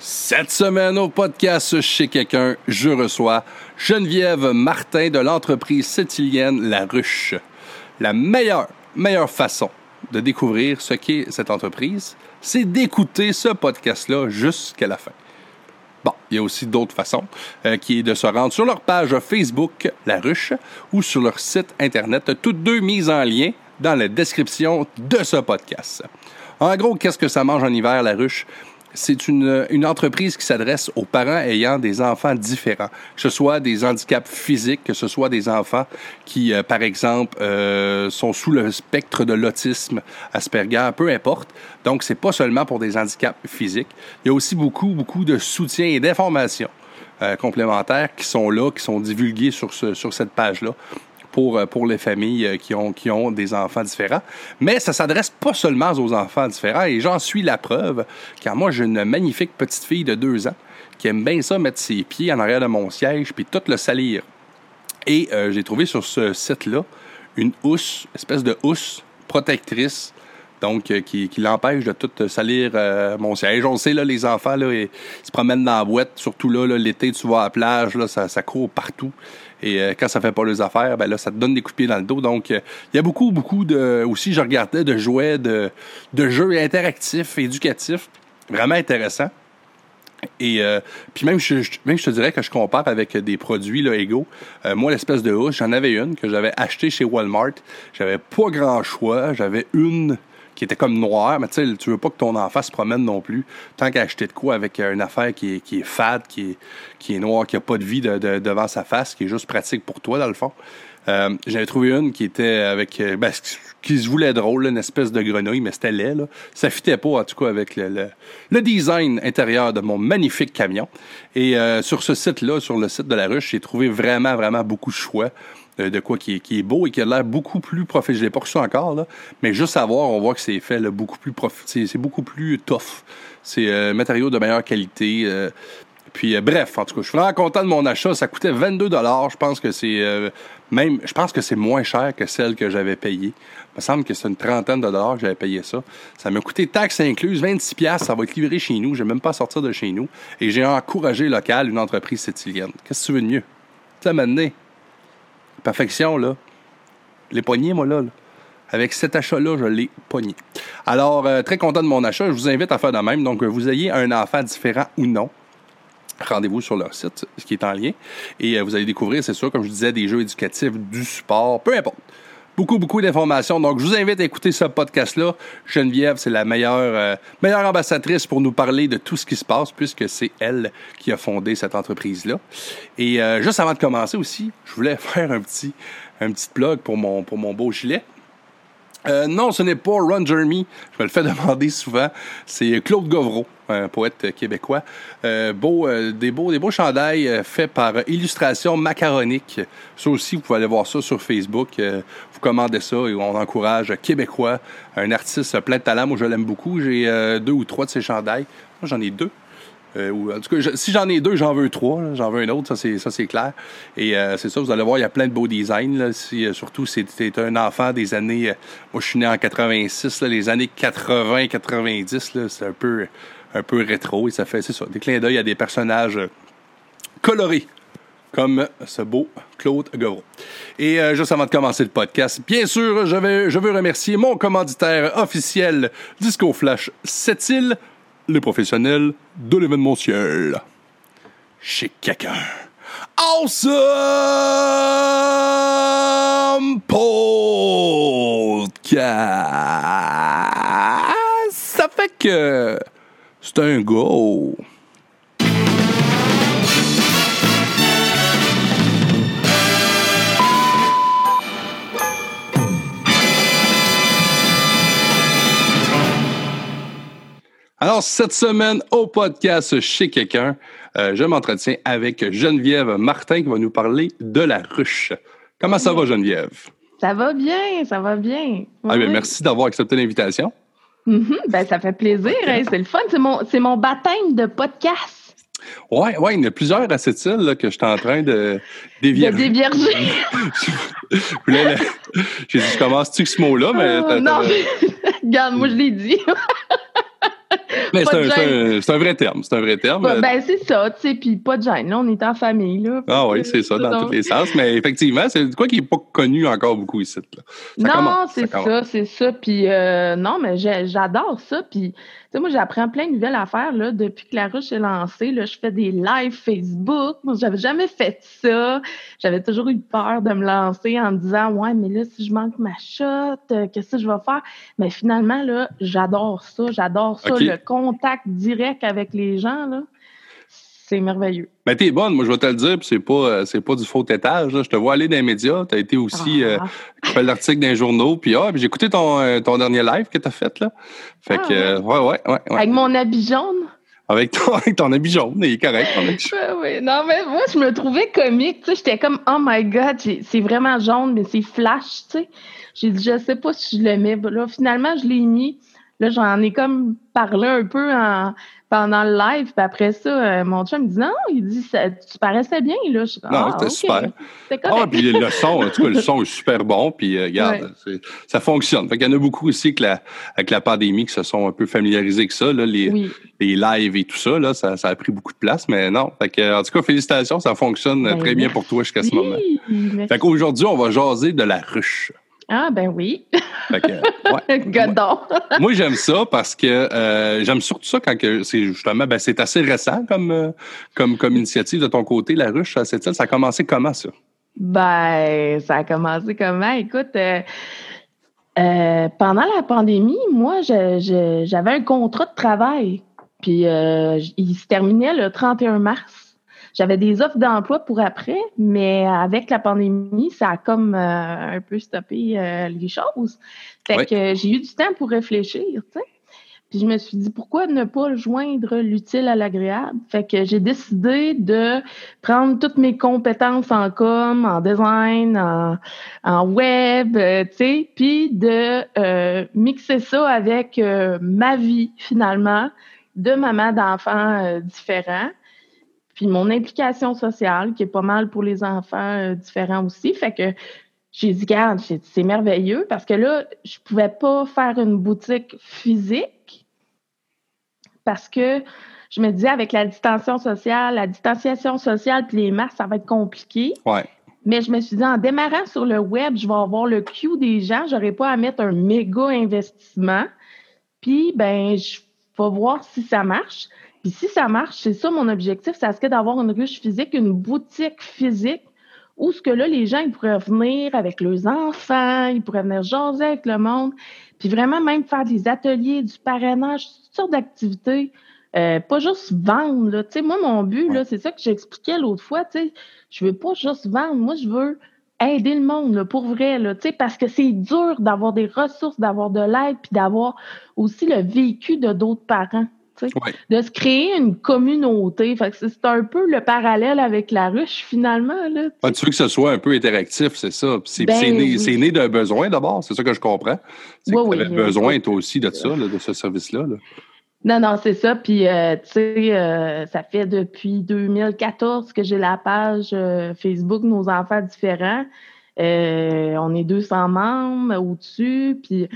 Cette semaine au podcast chez quelqu'un, je reçois Geneviève Martin de l'entreprise sétilienne La Ruche. La meilleure, meilleure façon de découvrir ce qu'est cette entreprise, c'est d'écouter ce podcast-là jusqu'à la fin. Bon, il y a aussi d'autres façons, euh, qui est de se rendre sur leur page Facebook, La Ruche, ou sur leur site Internet, toutes deux mises en lien dans la description de ce podcast. En gros, qu'est-ce que ça mange en hiver, La Ruche? C'est une, une, entreprise qui s'adresse aux parents ayant des enfants différents, que ce soit des handicaps physiques, que ce soit des enfants qui, euh, par exemple, euh, sont sous le spectre de l'autisme, Asperger, peu importe. Donc, c'est pas seulement pour des handicaps physiques. Il y a aussi beaucoup, beaucoup de soutien et d'informations euh, complémentaires qui sont là, qui sont divulguées sur, ce, sur cette page-là pour, euh, pour les familles euh, qui ont, qui ont des enfants différents. Mais ça s'adresse pas seulement aux enfants différents et j'en suis la preuve, car moi, j'ai une magnifique petite fille de deux ans qui aime bien ça, mettre ses pieds en arrière de mon siège puis tout le salir. Et euh, j'ai trouvé sur ce site-là une housse, espèce de housse protectrice donc qui, l'empêche de tout salir mon siège. On sait, là, les enfants, là, ils, se promènent dans la boîte, surtout là, l'été, tu vas à la plage, là, ça, ça court partout. Et euh, quand ça fait pas les affaires, ben là, ça te donne des coups de pied dans le dos. Donc, euh, il y a beaucoup, beaucoup de. Aussi, je regardais de jouets, de, de jeux interactifs, éducatifs, vraiment intéressants. Et euh, puis même je, même je te dirais que je compare avec des produits là, égaux. Euh, moi, l'espèce de housse, j'en avais une que j'avais achetée chez Walmart. J'avais pas grand choix. J'avais une qui était comme noire, mais tu sais, veux pas que ton enfant se promène non plus. Tant qu'à acheter de quoi avec une affaire qui est, qui est fade, qui est, qui est noire, qui a pas de vie de, de, devant sa face, qui est juste pratique pour toi, dans le fond. Euh, J'avais trouvé une qui était avec... Ben, qui se voulait drôle, une espèce de grenouille, mais c'était laid. Ça fitait pas, en tout cas, avec le, design intérieur de mon magnifique camion. Et euh, sur ce site-là, sur le site de la ruche, j'ai trouvé vraiment, vraiment beaucoup de choix de quoi qui est, beau et qui a l'air beaucoup plus professionnel. Je l'ai pas reçu encore, mais juste à on voit que c'est fait beaucoup plus prof... c'est beaucoup plus tough. C'est euh, matériaux de meilleure qualité. Euh, puis euh, bref, en tout cas, je suis vraiment content de mon achat. Ça coûtait 22 dollars. Je pense que c'est euh, même, je pense que c'est moins cher que celle que j'avais payée. Il me semble que c'est une trentaine de dollars que j'avais payé ça. Ça m'a coûté taxes incluses, 26 pièces. Ça va être livré chez nous. Je vais même pas sortir de chez nous. Et j'ai encouragé local une entreprise sétilienne. Qu'est-ce que tu veux de mieux? Ça m'a. Perfection, là. Les poignets, moi, là. là. Avec cet achat-là, je l'ai pogné. Alors, euh, très content de mon achat. Je vous invite à faire de même. Donc, vous ayez un enfant différent ou non. Rendez-vous sur leur site, ce qui est en lien. Et euh, vous allez découvrir, c'est sûr, comme je disais, des jeux éducatifs, du support, peu importe. Beaucoup, beaucoup d'informations. Donc, je vous invite à écouter ce podcast-là. Geneviève, c'est la meilleure, euh, meilleure ambassadrice pour nous parler de tout ce qui se passe, puisque c'est elle qui a fondé cette entreprise-là. Et euh, juste avant de commencer aussi, je voulais faire un petit, un petit plug pour mon, pour mon beau gilet. Euh, non, ce n'est pas Ron Jeremy. Je me le fais demander souvent. C'est Claude Govreau, un poète québécois. Euh, euh, des, beaux, des beaux chandails faits par Illustration Macaronique. Ça aussi, vous pouvez aller voir ça sur Facebook. vous commandez ça et on encourage Québécois, un artiste plein de talent. Moi, je l'aime beaucoup. J'ai deux ou trois de ces chandails. Moi, j'en ai deux. Euh, ou, en tout cas, si j'en ai deux, j'en veux trois. J'en veux un autre, ça c'est, clair. Et euh, c'est ça, vous allez voir, il y a plein de beaux designs. Euh, surtout, si un enfant des années... moi, je suis né en 86. Là, les années 80-90, là, c'est un peu, rétro. Et ça fait, c'est ça, des clins d'œil à des personnages colorés comme ce beau Claude Govreau. Et juste avant de commencer le podcast, bien sûr, je veux remercier mon commanditaire officiel Disco Flash Sept-Îles, les professionnels de l'événementiel. Chez quelqu'un. Awesome Podcast! Ça fait que c'est un go. Alors, cette semaine, au podcast Chez quelqu'un, euh, je m'entretiens avec Geneviève Martin qui va nous parler de la ruche. Comment ça va, Geneviève? Ça va bien, ça va bien. Ah, oui. merci d'avoir accepté l'invitation. Mm -hmm, ben, ça fait plaisir, hein, c'est le fun. C'est mon, mon baptême de podcast. Oui, ouais, il y en a plusieurs à cette île là, que je suis en train de dévierger. De dévierger. J'ai dit, je commence-tu que ce mot-là? Mais oh, non, regarde, moi, je l'ai dit. Mais c'est un, vrai terme. C'est un vrai terme. Ben, ben, c'est ça, tu sais, puis pas de gêne. Là, on est en famille, là. ah oui, c'est ça, dans donc- tous les sens. Mais effectivement, c'est quoi qui n'est pas connu encore beaucoup ici. Là? Ça non, c'est ça, c'est ça. Puis euh, non, mais j'adore ça. Puis, sais, moi, j'apprends plein de nouvelles affaires, là, depuis que la ruche est lancée. Là, je fais des lives Facebook. Moi, j'avais jamais fait ça. J'avais toujours eu peur de me lancer en me disant, ouais, mais là, si je manque ma shot, euh, qu'est-ce que je vais faire? Mais finalement, là, j'adore ça. J'adore ça. Le contact direct avec les gens, là, c'est merveilleux. Ben, t'es bonne, moi, je vais te le dire, puis c'est pas, euh, c'est pas du faux tétage. là. Je te vois aller dans les médias. Tu as été aussi Ah. euh, tu fais l'article les journaux. Puis, ah, puis j'ai écouté ton, euh, ton dernier live que tu as fait. Là. Fait Ah, que, euh, ouais, ouais, ouais. ouais. Avec mon habit jaune? Avec, ton, avec ton habit jaune, il est correct. ton habit jaune. Ouais, ouais. Non, mais moi, je me trouvais comique. Tu sais, j'étais comme, oh my God, c'est vraiment jaune, mais c'est flash, tu sais. J'ai dit, je sais pas si je le mets. Là, finalement, je l'ai mis. Là, j'en ai comme parlé un peu en- pendant le live. Puis après ça, euh, mon chum me dit, non, il dit, ça, tu paraissais bien, là. Je Non, ah, c'était ok. super. C'était Ah, puis le son, en tout cas, le son est super bon. Puis, euh, regarde, ça fonctionne. Fait qu'il y en a beaucoup aussi que la, avec la pandémie qui se sont un peu familiarisés avec ça, là, les, oui. les lives et tout ça, là, ça, ça a pris beaucoup de place. Mais non. Fait que, en tout cas, félicitations, ça fonctionne Ben, très bien pour toi jusqu'à ce moment. Merci. Fait qu'aujourd'hui, on va jaser de la ruche. Ah, ben oui. Fait que, ouais. Godon. Moi, j'aime ça parce que euh, j'aime surtout ça quand que c'est justement, ben, c'est assez récent comme, euh, comme, comme initiative de ton côté, la ruche à cette île. Ça a commencé comment, ça? Ben, ça a commencé comment? Écoute, euh, euh, pendant la pandémie, moi, j'avais un contrat de travail. Puis, il se terminait le 31 mars. J'avais des offres d'emploi pour après, mais avec la pandémie, ça a comme euh, un peu stoppé euh, les choses. Fait que j'ai eu du temps pour réfléchir, tu sais. Puis je me suis dit, pourquoi ne pas joindre l'utile à l'agréable? Fait que j'ai décidé de prendre toutes mes compétences en com, en design, en, en web, euh, tu sais, puis de euh, mixer ça avec euh, ma vie, finalement, de maman d'enfants euh, différents, puis mon implication sociale, qui est pas mal pour les enfants euh, différents aussi. Fait que j'ai dit, dit, c'est merveilleux parce que là, je pouvais pas faire une boutique physique parce que je me disais, avec la distanciation sociale, la distanciation sociale puis les masques, ça va être compliqué. Ouais. Mais je me suis dit, en démarrant sur le web, je vais avoir le queue des gens, j'aurai pas à mettre un méga investissement. Puis, ben, je vais voir si ça marche. Puis si ça marche, c'est ça mon objectif, ça serait d'avoir une ruche physique, une boutique physique, où ce que là, les gens, ils pourraient venir avec leurs enfants, ils pourraient venir jaser avec le monde, puis vraiment même faire des ateliers, du parrainage, toutes sortes d'activités. Euh, pas juste vendre, là. Tu sais, moi, mon but, là, c'est ça que j'expliquais l'autre fois, tu sais. Je veux pas juste vendre. Moi, je veux aider le monde, là, pour vrai, là, tu sais, parce que c'est dur d'avoir des ressources, d'avoir de l'aide, puis d'avoir aussi le vécu de d'autres parents. Ouais. De se créer une communauté. Fait que c'est un peu le parallèle avec la ruche, finalement. Là, tu. Ah, tu veux que ce soit un peu interactif, c'est ça. C'est Ben c'est né, oui. c'est né d'un besoin d'abord, c'est ça que je comprends. C'est Oui, que oui, tu avais besoin, toi aussi, de ça, là, de ce service-là. là. Non, non, c'est ça. Puis, euh, tu sais, euh, ça fait depuis 2014 que j'ai la page euh, Facebook Nos enfants différents. On est 200 membres au-dessus. Puis,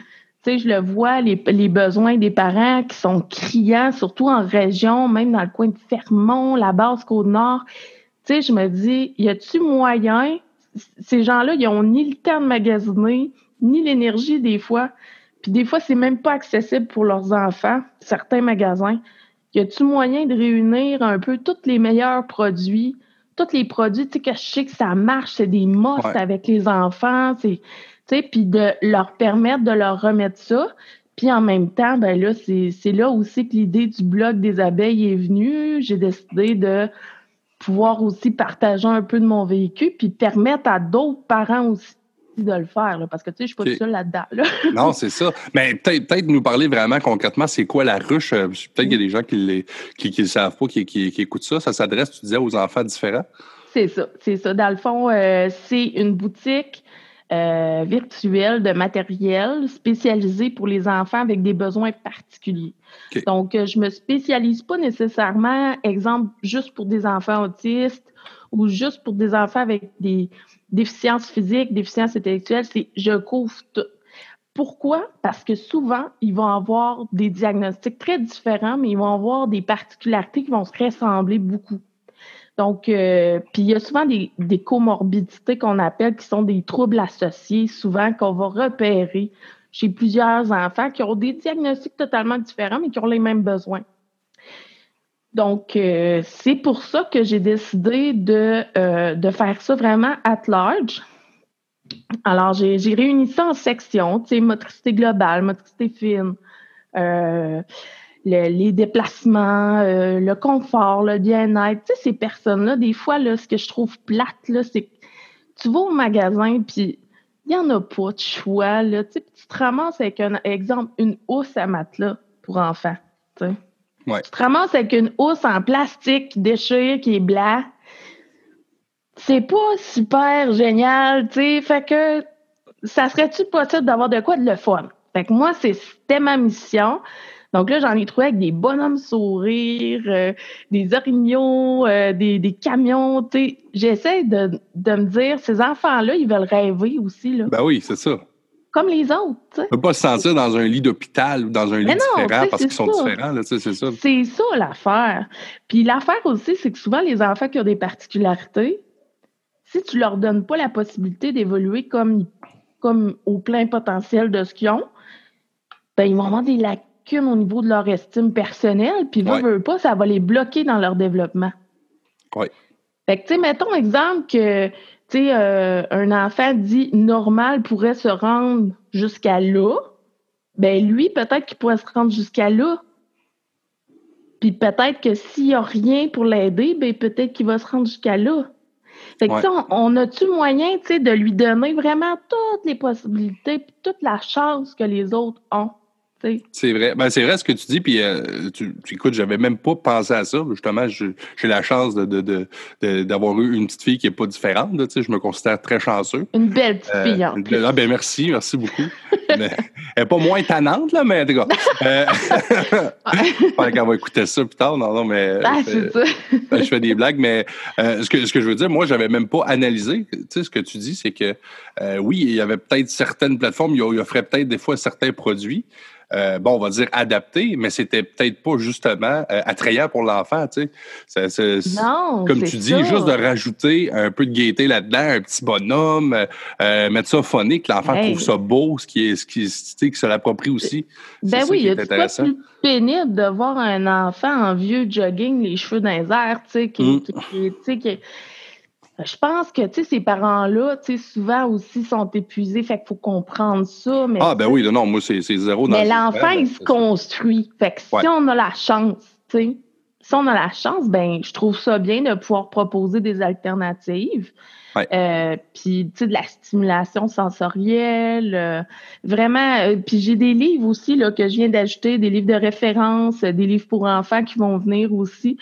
sais, je le vois, les, les besoins des parents qui sont criants, surtout en région, même dans le coin de Fermont, la base Côte-Nord. Tu sais, je me dis, y a-tu moyen? Ces gens-là, ils ont ni le temps de magasiner, ni l'énergie des fois. Puis des fois, c'est même pas accessible pour leurs enfants, certains magasins. Y a-tu moyen de réunir un peu tous les meilleurs produits, tous les produits, tu sais, que je sais que ça marche, c'est des Ouais. avec les enfants, c'est, tu sais, puis de leur permettre de leur remettre ça. Puis en même temps, ben là, c'est là aussi que l'idée du blog des abeilles est venue. J'ai décidé de pouvoir aussi partager un peu de mon vécu, puis permettre à d'autres parents aussi de le faire, là, parce que tu sais, je suis pas seule là-dedans. Là. Non, c'est ça. Mais peut-être peut nous parler vraiment concrètement, c'est quoi la ruche? Euh, Peut-être qu'il y a des gens qui ne qui, qui le savent pas, qui, qui, qui écoutent ça. Ça s'adresse, tu disais, aux enfants différents? C'est ça, c'est ça. Dans le fond, euh, c'est une boutique euh, virtuelle de matériel spécialisée pour les enfants avec des besoins particuliers. Donc, euh, je me spécialise pas nécessairement, exemple, juste pour des enfants autistes ou juste pour des enfants avec des déficiences physiques, déficiences intellectuelles. C'est je couvre tout. Pourquoi? Parce que souvent, ils vont avoir des diagnostics très différents, mais ils vont avoir des particularités qui vont se ressembler beaucoup. Donc, euh, puis il y a souvent des, des comorbidités qu'on appelle qui sont des troubles associés, souvent qu'on va repérer chez plusieurs enfants qui ont des diagnostics totalement différents, mais qui ont les mêmes besoins. Donc, euh, c'est pour ça que j'ai décidé de, euh, de faire ça vraiment at large. Alors, j'ai réuni ça en sections, tu sais, motricité globale, motricité fine, euh, les déplacements, le confort, le bien-être. Tu sais, ces personnes-là, des fois, là, ce que je trouve plate, là, c'est que tu vas au magasin, puis il n'y en a pas de choix, là. Tu, sais, tu te ramasses avec un exemple, une housse à matelas pour enfants, tu sais. Tu te ramasses avec une housse en plastique qui déchire, qui est blanc. C'est pas super génial, tu sais. Fait que ça serait-tu possible d'avoir de quoi de le fun? Fait que moi, c'était ma mission. Donc là, j'en ai trouvé avec des bonhommes sourires, euh, des orignaux, euh, des, des, camions. J'essaie de, de me dire, ces enfants-là, ils veulent rêver aussi. Là. Ben oui, c'est ça comme les autres. On ne peut pas se sentir dans un lit d'hôpital ou dans un lit différent parce qu'ils sont différents. C'est ça. C'est ça l'affaire. Puis l'affaire aussi, c'est que souvent, les enfants qui ont des particularités, si tu leur donnes pas la possibilité d'évoluer comme, comme au plein potentiel de ce qu'ils ont, ben, ils vont avoir des lacunes au niveau de leur estime personnelle, puis ouais. veut, pas, ça va les bloquer dans leur développement. Oui. Fait que, tu sais, mettons exemple que tu sais, euh, un enfant dit normal pourrait se rendre jusqu'à là, ben lui, peut-être qu'il pourrait se rendre jusqu'à là. Puis peut-être que s'il n'y a rien pour l'aider, ben peut-être qu'il va se rendre jusqu'à là. Fait que on, on a-tu moyen, tu sais, de lui donner vraiment toutes les possibilités puis toute la chance que les autres ont? C'est vrai. Ben, c'est vrai ce que tu dis. Puis, euh, tu, écoutes, j'avais même pas pensé à ça. Justement, j'ai la chance d'avoir eu une petite fille qui est pas différente. je me considère très chanceux. Une belle petite euh, fille, en plus. Ah, ben, merci, merci beaucoup. mais, elle n'est pas moins tannante, là, mais en tout cas. Euh, qu'elle va écouter ça plus tard. Non, non, mais. Ah. Ben, je fais des blagues, mais ce, que, ce que je veux dire, moi, j'avais même pas analysé. Tu sais, ce que tu dis, c'est que oui, il y avait peut-être certaines plateformes, il offraient peut-être des fois certains produits. Euh, bon, on va dire adapté, mais c'était peut-être pas justement euh, attrayant pour l'enfant, tu sais. non, comme tu dis, juste de rajouter un peu de gaieté là-dedans, un petit bonhomme, euh, mettre ça phonique, l'enfant trouve ça beau, ce qui est, ce qui, qui se l'approprie aussi. Ben oui, il y a plus pénible de voir un enfant en vieux jogging, les cheveux dans les airs, tu sais, qui, mm. qui, qui je pense que tu sais, ces parents-là, tu sais, souvent aussi sont épuisés, fait qu'il faut comprendre ça. Mais ah, ben oui, non, moi, c'est zéro dans Mais l'enfant, il se construit. Fait que si on a la chance, tu sais, si on a la chance, ben, je trouve ça bien de pouvoir proposer des alternatives. Euh, puis, tu sais, de la stimulation sensorielle. Euh, vraiment, euh, puis j'ai des livres aussi là, que je viens d'ajouter, des livres de référence, des livres pour enfants qui vont venir aussi.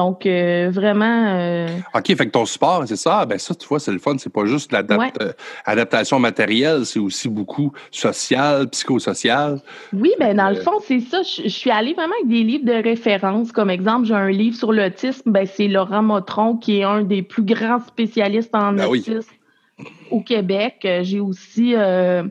Donc, euh, vraiment. Euh, OK, fait que ton sport, c'est ça. Ben ça, tu vois, c'est le fun. C'est pas juste l'adaptation euh, matérielle, c'est aussi beaucoup social, psychosocial. Oui, ben dans le fond, c'est ça. Je, suis allée vraiment avec des livres de référence. Comme exemple, j'ai un livre sur l'autisme. Ben, c'est Laurent Motron, qui est un des plus grands spécialistes en ben autisme. Au Québec, j'ai aussi euh,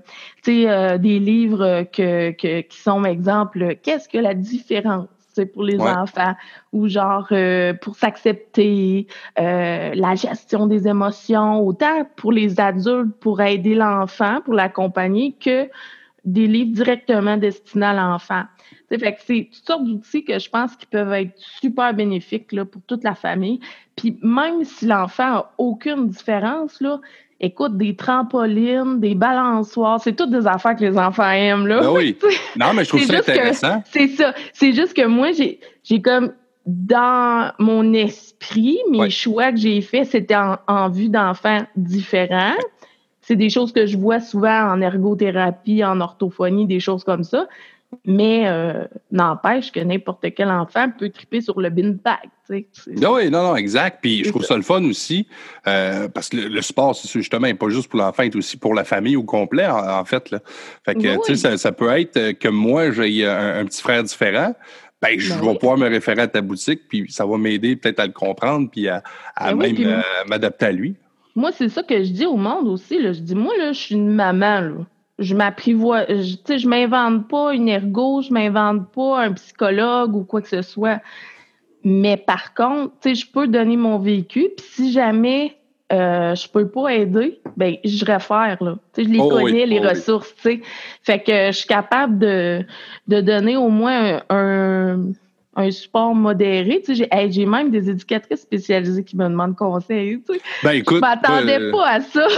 des livres que, qui sont, exemple, qu'est-ce que la différence? Pour les enfants ou genre euh, pour s'accepter, euh, la gestion des émotions, autant pour les adultes pour aider l'enfant, pour l'accompagner, que des livres directement destinés à l'enfant. Fait que c'est toutes sortes d'outils que je pense qui peuvent être super bénéfiques là, pour toute la famille. Puis même si l'enfant a aucune différence, là, écoute, des trampolines, des balançoires, c'est toutes des affaires que les enfants aiment, là. Ben oui. Non, mais je trouve ça intéressant. C'est ça. C'est juste que moi, j'ai, j'ai comme, dans mon esprit, mes choix que j'ai faits, c'était en, vue d'enfants différents. C'est des choses que je vois souvent en ergothérapie, en orthophonie, des choses comme ça. Mais euh, n'empêche que n'importe quel enfant peut triper sur le bin bag. oui, non, non, exact. Puis je trouve ça. le fun aussi, euh, parce que le, sport, c'est justement pas juste pour l'enfant, c'est aussi pour la famille au complet, en, fait. Là. Fait que, tu sais, ça, peut être que moi, j'ai un, petit frère différent. Ben, je ben vais pouvoir me référer à ta boutique, puis ça va m'aider peut-être à le comprendre, puis à, ben même m'adapter à lui. Moi, c'est ça que je dis au monde aussi. Là. Je dis, moi, là, je suis une maman. Là je m'apprivoise, tu sais, je m'invente pas une ergo, je m'invente pas un psychologue ou quoi que ce soit. Mais par contre, tu sais, je peux donner mon vécu, puis si jamais euh, je peux pas aider, ben je réfère là. Tu sais, je les Oh connais oui, les oh ressources, tu sais. Fait que je suis capable de, de donner au moins un, un support modéré. Tu sais, j'ai hey, même des éducatrices spécialisées qui me demandent conseil. Tu sais. Ben écoute, je m'attendais euh, pas à ça.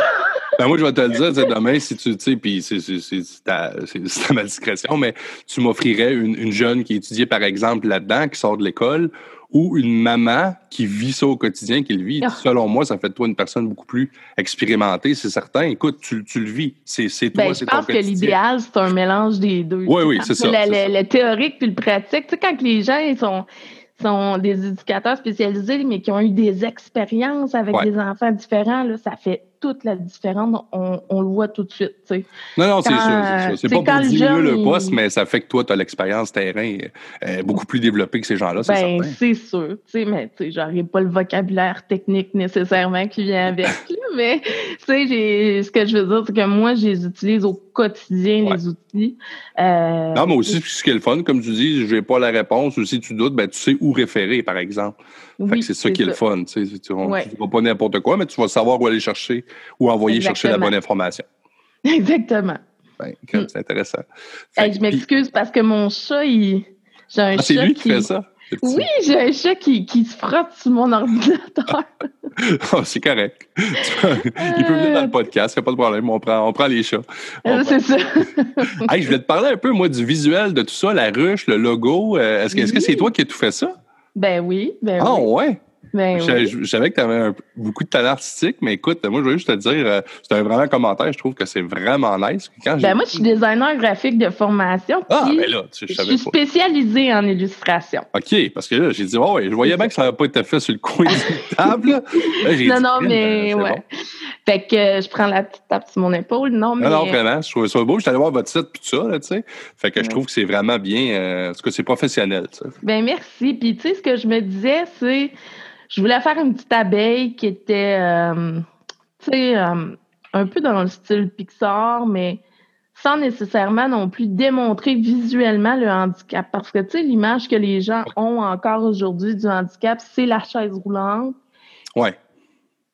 Ben moi, je vais te le dire, demain, si tu, tu sais, puis c'est c'est- c'est- c'est ta, c'est- c'est à ma discrétion, mais tu m'offrirais une, une jeune qui étudiait, par exemple, là-dedans, qui sort de l'école, ou une maman qui vit ça au quotidien, qui le vit. Ah. Selon moi, ça fait de toi une personne beaucoup plus expérimentée, c'est certain. Écoute, tu, tu le vis. C'est c'est toi, Ben, c'est je ton pense que l'idéal, c'est un mélange des deux. Oui, oui, c'est ça, Le, ça. théorique puis le pratique. Tu sais, quand les gens ils sont, sont des éducateurs spécialisés, mais qui ont eu des expériences avec Ouais. des enfants différents, là, ça fait toute la différence. On, on le voit tout de suite. tu sais. Non, non, c'est sûr, c'est euh, sais, pas pour le diminuer le il- poste, mais ça fait que toi, tu as l'expérience terrain euh, beaucoup plus développée que ces gens-là, c'est Ben, certain. c'est sûr. Tu sais, mais tu sais, j'aurais pas le vocabulaire technique nécessairement qui vient avec. mais tu sais, j'ai- ce que je veux dire, c'est que moi, je les utilise au quotidien, Ouais. les outils. Euh, Non, mais aussi, ce qui est le fun, comme tu dis, je n'ai pas la réponse, ou si tu doutes, ben, tu sais où référer, par exemple. Fait oui, que c'est ça qui est le fun. Tu sais, ne Ouais. vas pas n'importe quoi, mais tu vas savoir où aller chercher ou envoyer chercher la bonne information. Exactement. Ben, Mm. c'est intéressant. Fait Hey, que- je m'excuse parce que mon chat, il... j'ai un Ah, c'est chat lui qui fait ça? Oui, j'ai un chat qui, qui se frotte sur mon ordinateur. Ah, c'est correct. Il peut venir dans le podcast, il n'y a pas de problème. On prend, on prend les chats. Euh, c'est ça. Hey, je voulais te parler un peu, moi, du visuel de tout ça, la ruche, le logo. Euh, Est-ce que c'est toi qui as tout fait ça? ben oui, ben Ah, oui. ouais? Ben Je, oui. je- je savais que tu avais beaucoup de talent artistique, mais écoute, moi, je voulais juste te dire, euh, c'était un vraiment commentaire, je trouve que c'est vraiment nice. Quand Ben moi, je suis designer graphique de formation. Ah, mais là, tu sais, je je savais suis pas. spécialisée en illustration. OK, parce que là, j'ai dit, oh, ouais, je voyais bien que ça n'avait pas été fait sur le coin d'une table. Là, Là, j'ai Non, dit, non, Crime, mais euh, c'est ouais. bon. Fait que euh, je prends la petite tape sur mon épaule. Non, mais Non, non, vraiment, je trouvais ça beau. Je suis allé voir votre site puis tout ça, là, tu sais. Fait que je trouve que c'est vraiment bien, euh, en tout cas, c'est professionnel, tu sais. Ben merci. Puis tu sais, ce que je me disais, c'est je voulais faire une petite abeille qui était euh, tu sais, euh, un peu dans le style Pixar, mais sans nécessairement non plus démontrer visuellement le handicap. Parce que tu sais, l'image que les gens ont encore aujourd'hui du handicap, c'est la chaise roulante. Ouais.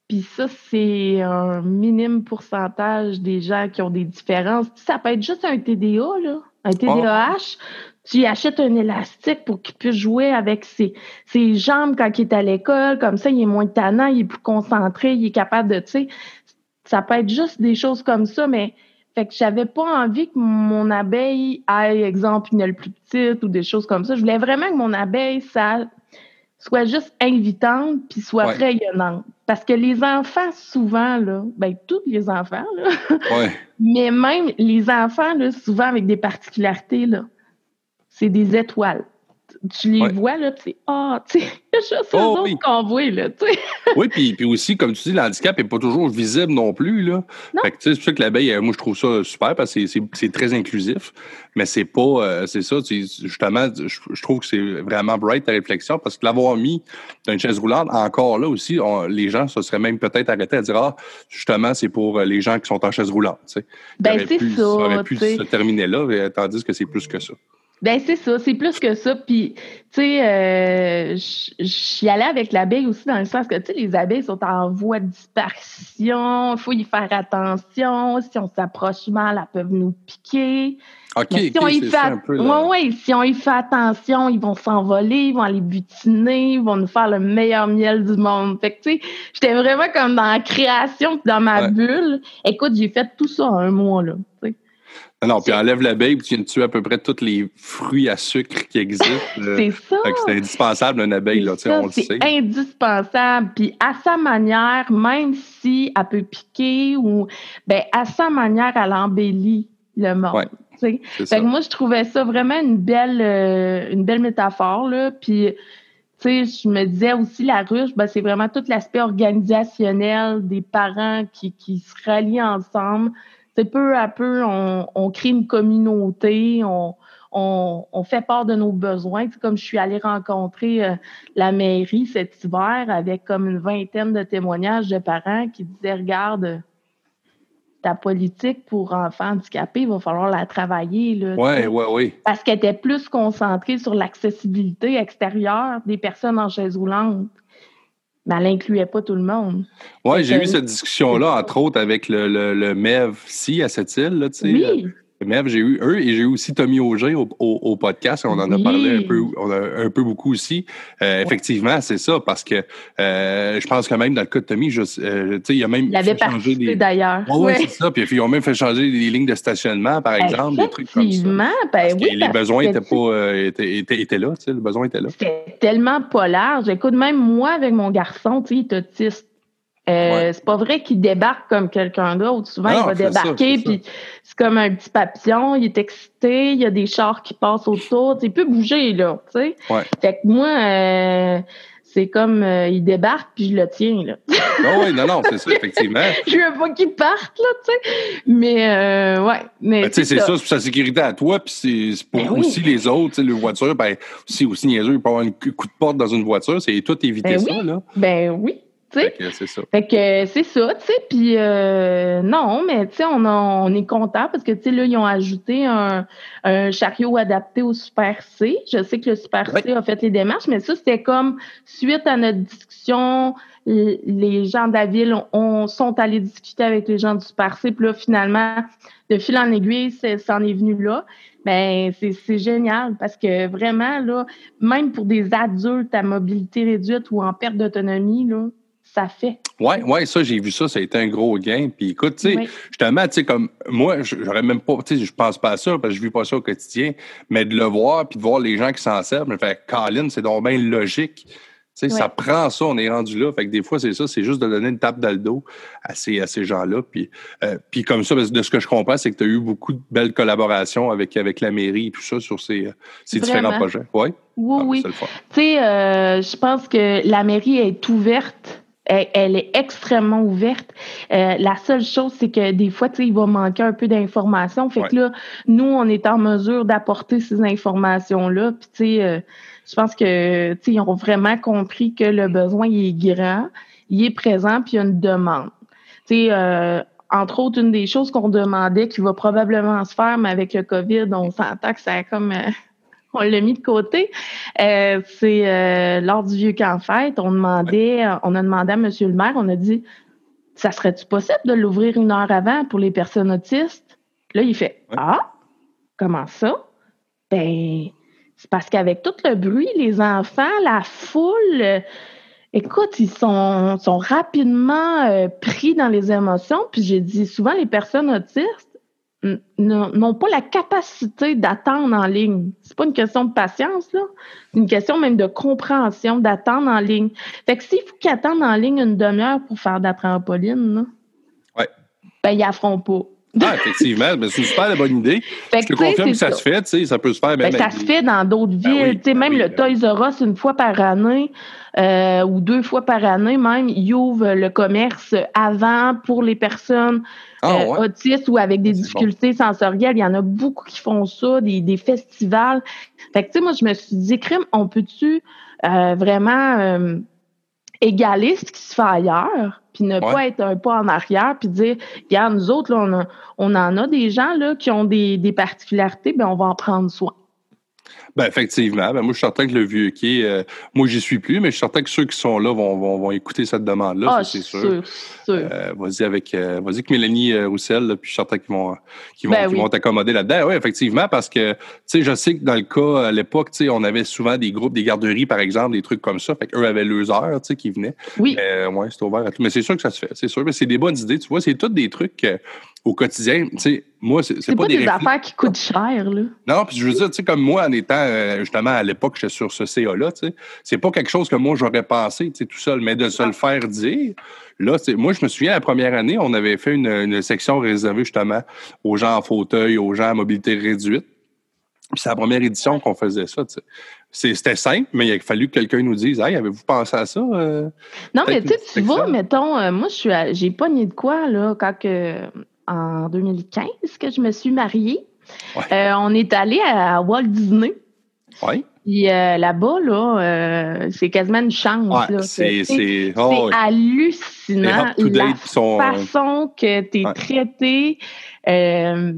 Puis ça, c'est un minime pourcentage des gens qui ont des différences. Ça peut être juste un TDA, là, un TDAH. Tu y achètes un élastique pour qu'il puisse jouer avec ses, ses jambes quand il est à l'école. Comme ça, il est moins tannant, il est plus concentré, il est capable de, tu sais, ça peut être juste des choses comme ça, mais fait que j'avais pas envie que mon abeille ait, exemple, une aile plus petite ou des choses comme ça. Je voulais vraiment que mon abeille, ça soit juste invitante puis soit Ouais. rayonnante. Parce que les enfants, souvent, là, ben, tous les enfants, là, Ouais. mais même les enfants, là, souvent avec des particularités, là, c'est des étoiles. Tu les Ouais. vois, là, puis c'est Ah, tu sais, juste eux Oh, autres oui. qu'on voit, là, tu sais. Oui, puis, puis aussi, comme tu dis, le handicap n'est pas toujours visible non plus. Là. Non. Fait que, tu sais, c'est pour ça que l'abeille, euh, moi, je trouve ça super parce que c'est- très inclusif. Mais c'est pas, euh, c'est ça, justement, je, je trouve que c'est vraiment bright ta réflexion parce que l'avoir mis dans une chaise roulante, encore là aussi, on- les gens se seraient même peut-être arrêtés à dire, ah, justement, c'est pour euh, les gens qui sont en chaise roulante. tu sais. Ben, c'est pu- ça, aurait pu se terminer là, tandis que c'est plus que ça. Ben, c'est ça, c'est plus que ça. Puis, tu sais, euh, suis allée avec l'abeille aussi dans le sens que, tu sais, les abeilles sont en voie de disparition, il faut y faire attention. Si on s'approche mal, elles peuvent nous piquer. OK, Mais si OK, on y fait, at- peu. ouais, là. ouais, si on y fait attention, ils vont s'envoler, ils vont aller butiner, ils vont nous faire le meilleur miel du monde. Fait que, tu sais, j'étais vraiment comme dans la création, puis dans ma Ouais. bulle. Écoute, j'ai fait tout ça en un mois, là. tu sais. Non, puis enlève l'abeille, puis tu viens de tuer à peu près tous les fruits à sucre qui existent. euh, C'est ça. C'est indispensable, une abeille, là, Ça, on le c'est sait. indispensable. Puis à sa manière, même si elle peut piquer ou ben à sa manière, elle embellit le monde. Ouais. C'est Fait que moi, je trouvais ça vraiment une belle, euh, une belle métaphore. Là. Puis, tu sais, je me disais aussi, la ruche, ben, c'est vraiment tout l'aspect organisationnel des parents qui, qui se rallient ensemble. C'est peu à peu, on, on crée une communauté, on, on, on fait part de nos besoins. Comme je suis allée rencontrer euh, la mairie cet hiver avec comme une vingtaine de témoignages de parents qui disaient, regarde, ta politique pour enfants handicapés, il va falloir la travailler. Oui, oui, oui. Parce qu'elle était plus concentrée sur l'accessibilité extérieure des personnes en chaise roulante. Mais elle n'incluait pas tout le monde. Oui, j'ai eu cette discussion-là, entre autres, avec le, le, le MEV-ci à cette île. Là, oui. Euh, j'ai eu eux et j'ai eu aussi Tommy Auger au, au, podcast. On en a parlé un peu, on a un peu beaucoup aussi. Euh, effectivement, c'est ça, parce que euh, je pense que même dans le cas de Tommy, je, euh, il a même il avait changé des... d'ailleurs. oui, c'est ça. Puis ils ont même fait changer les lignes de stationnement, par exemple, des trucs comme ça. Ben oui, les besoins étaient pas étaient, étaient, là, le besoin était là. C'était tellement pas large. Écoute, même moi avec mon garçon, tu sais, il est autiste. Euh, c'est pas vrai qu'il débarque comme quelqu'un d'autre. Souvent, il va débarquer, puis c'est comme un petit papillon, il est excité, il y a des chars qui passent autour, il peut bouger, là, tu sais. Fait que moi, euh, c'est comme, euh, il débarque, puis je le tiens, là. Ah oui, non, non, c'est ça, effectivement. je veux pas qu'il parte, là, tu sais. Mais, ouais. Mais, ben, tu sais, c'est ça, c'est pour sa sécurité à toi, puis c'est pour ben aussi les autres, tu sais, les voitures, ben, si aussi niaiseux, il peut avoir un coup de porte dans une voiture, c'est tout éviter ben ça, là. Ben oui. Fait que c'est ça. Fait que c'est ça, tu sais. Puis euh, non, mais tu sais, on, on est content parce que tu sais, là, ils ont ajouté un, un, chariot adapté au Super C. Je sais que le Super C a fait les démarches, mais ça, c'était comme suite à notre discussion, les gens de la ville ont, sont allés discuter avec les gens du Super C. Puis là, finalement, de fil en aiguille, ça en est venu là. Ben, c'est génial parce que vraiment, là, même pour des adultes à mobilité réduite ou en perte d'autonomie, là, ça fait. Oui, ouais, ça, j'ai vu ça, ça a été un gros gain. Puis écoute, tu sais, justement, tu sais, comme moi, j'aurais même pas, tu sais, je pense pas à ça parce que je vis pas ça au quotidien, mais de le voir puis de voir les gens qui s'en servent, me fait, Colin, c'est donc bien logique. Tu sais, ça prend ça, on est rendu là. Fait que des fois, c'est ça, c'est juste de donner une tape dans le dos à ces, à ces gens-là. Puis, euh, puis comme ça, de ce que je comprends, c'est que tu as eu beaucoup de belles collaborations avec, avec la mairie et tout ça sur ces, ces différents projets. Ouais? Oui, oui. Ah, tu sais, euh, je pense que la mairie est ouverte elle, est extrêmement ouverte. Euh, la seule chose, c'est que des fois, il va manquer un peu d'informations. Fait que là, nous, on est en mesure d'apporter ces informations-là. Puis, tu sais, euh, je pense que, tu sais, ils ont vraiment compris que le besoin, il est grand, il est présent, puis il y a une demande. Tu sais, euh, entre autres, une des choses qu'on demandait qui va probablement se faire, mais avec le COVID, on s'entend que ça a comme on l'a mis de côté. Euh, c'est euh, lors du vieux camp fête, on demandait, on a demandé à M. le maire, on a dit ça serait-tu possible de l'ouvrir une heure avant pour les personnes autistes? Là, il fait Ah, comment ça? Ben, c'est parce qu'avec tout le bruit, les enfants, la foule, euh, écoute, ils sont, sont rapidement pris dans les émotions. Puis j'ai dit souvent, les personnes autistes, n'ont pas la capacité d'attendre en ligne. C'est pas une question de patience, là. C'est une question même de compréhension, d'attendre en ligne. Fait que s'il faut qu'ils attendent en ligne une demi-heure pour faire de la trampoline, ouais. ben, ils la pas. Ah, effectivement, c'est une super bonne idée. je te confirme que ça, se fait, tu sais, ça peut se faire même. Ben, ça se fait dans d'autres ben villes. tu sais, même ben le Toys R Us, une fois par année euh, ou deux fois par année, même, il ouvre le commerce avant pour les personnes ah, euh, autistes ou avec des difficultés sensorielles. Il y en a beaucoup qui font ça, des, des festivals. Fait que, tu sais, moi, je me suis dit, crime, on peut-tu euh, vraiment égaler ce qui se fait ailleurs? puis ne pas être un pas en arrière, puis dire, regarde, nous autres, là, on, a, on en a des gens là, qui ont des, des particularités, bien, on va en prendre soin. Ben, effectivement. Ben, moi, je suis certain que le vieux quai, euh, moi, j'y suis plus, mais je suis certain que ceux qui sont là vont, vont, vont écouter cette demande-là, ah, c'est sûr. Euh, vas-y avec, euh, vas-y avec Mélanie Roussel, puis je suis certain qu'ils vont, qu'ils vont, ben vont t'accommoder là-dedans. Oui, effectivement, parce que, tu sais, je sais que dans le cas, à l'époque, tu sais, on avait souvent des groupes, des garderies, par exemple, des trucs comme ça. Fait qu'eux avaient leurs heures, tu sais, qui venaient. Oui. ouais, c'est ouvert à tout. Mais c'est sûr que ça se fait, c'est sûr. Mais c'est des bonnes idées, tu vois. C'est tous des trucs au quotidien, tu sais, moi, c'est pas, pas, des, affaires qui coûtent cher, là. Non, puis je veux dire, tu sais, comme moi, en étant, euh, justement, à l'époque, j'étais sur ce CA-là, tu sais, c'est pas quelque chose que moi, j'aurais pensé, tu sais, tout seul, mais de se le faire dire, là, moi, je me souviens, la première année, on avait fait une, section réservée, justement, aux gens en fauteuil, aux gens à mobilité réduite. Puis c'est la première édition qu'on faisait ça, tu sais. C'était simple, mais il a fallu que quelqu'un nous dise Hey, avez-vous pensé à ça? Euh, non, mais tu sais, tu vois, mettons, euh, moi, j'ai pas ni de quoi, là, quand que en 2015 que je me suis mariée. Euh, on est allé à Walt Disney. Oui. Puis euh, là-bas, là, euh, c'est quasiment une chance. Ouais, c'est- oh, ouais. hallucinant la sont- façon que tu es Ouais. traité. Euh,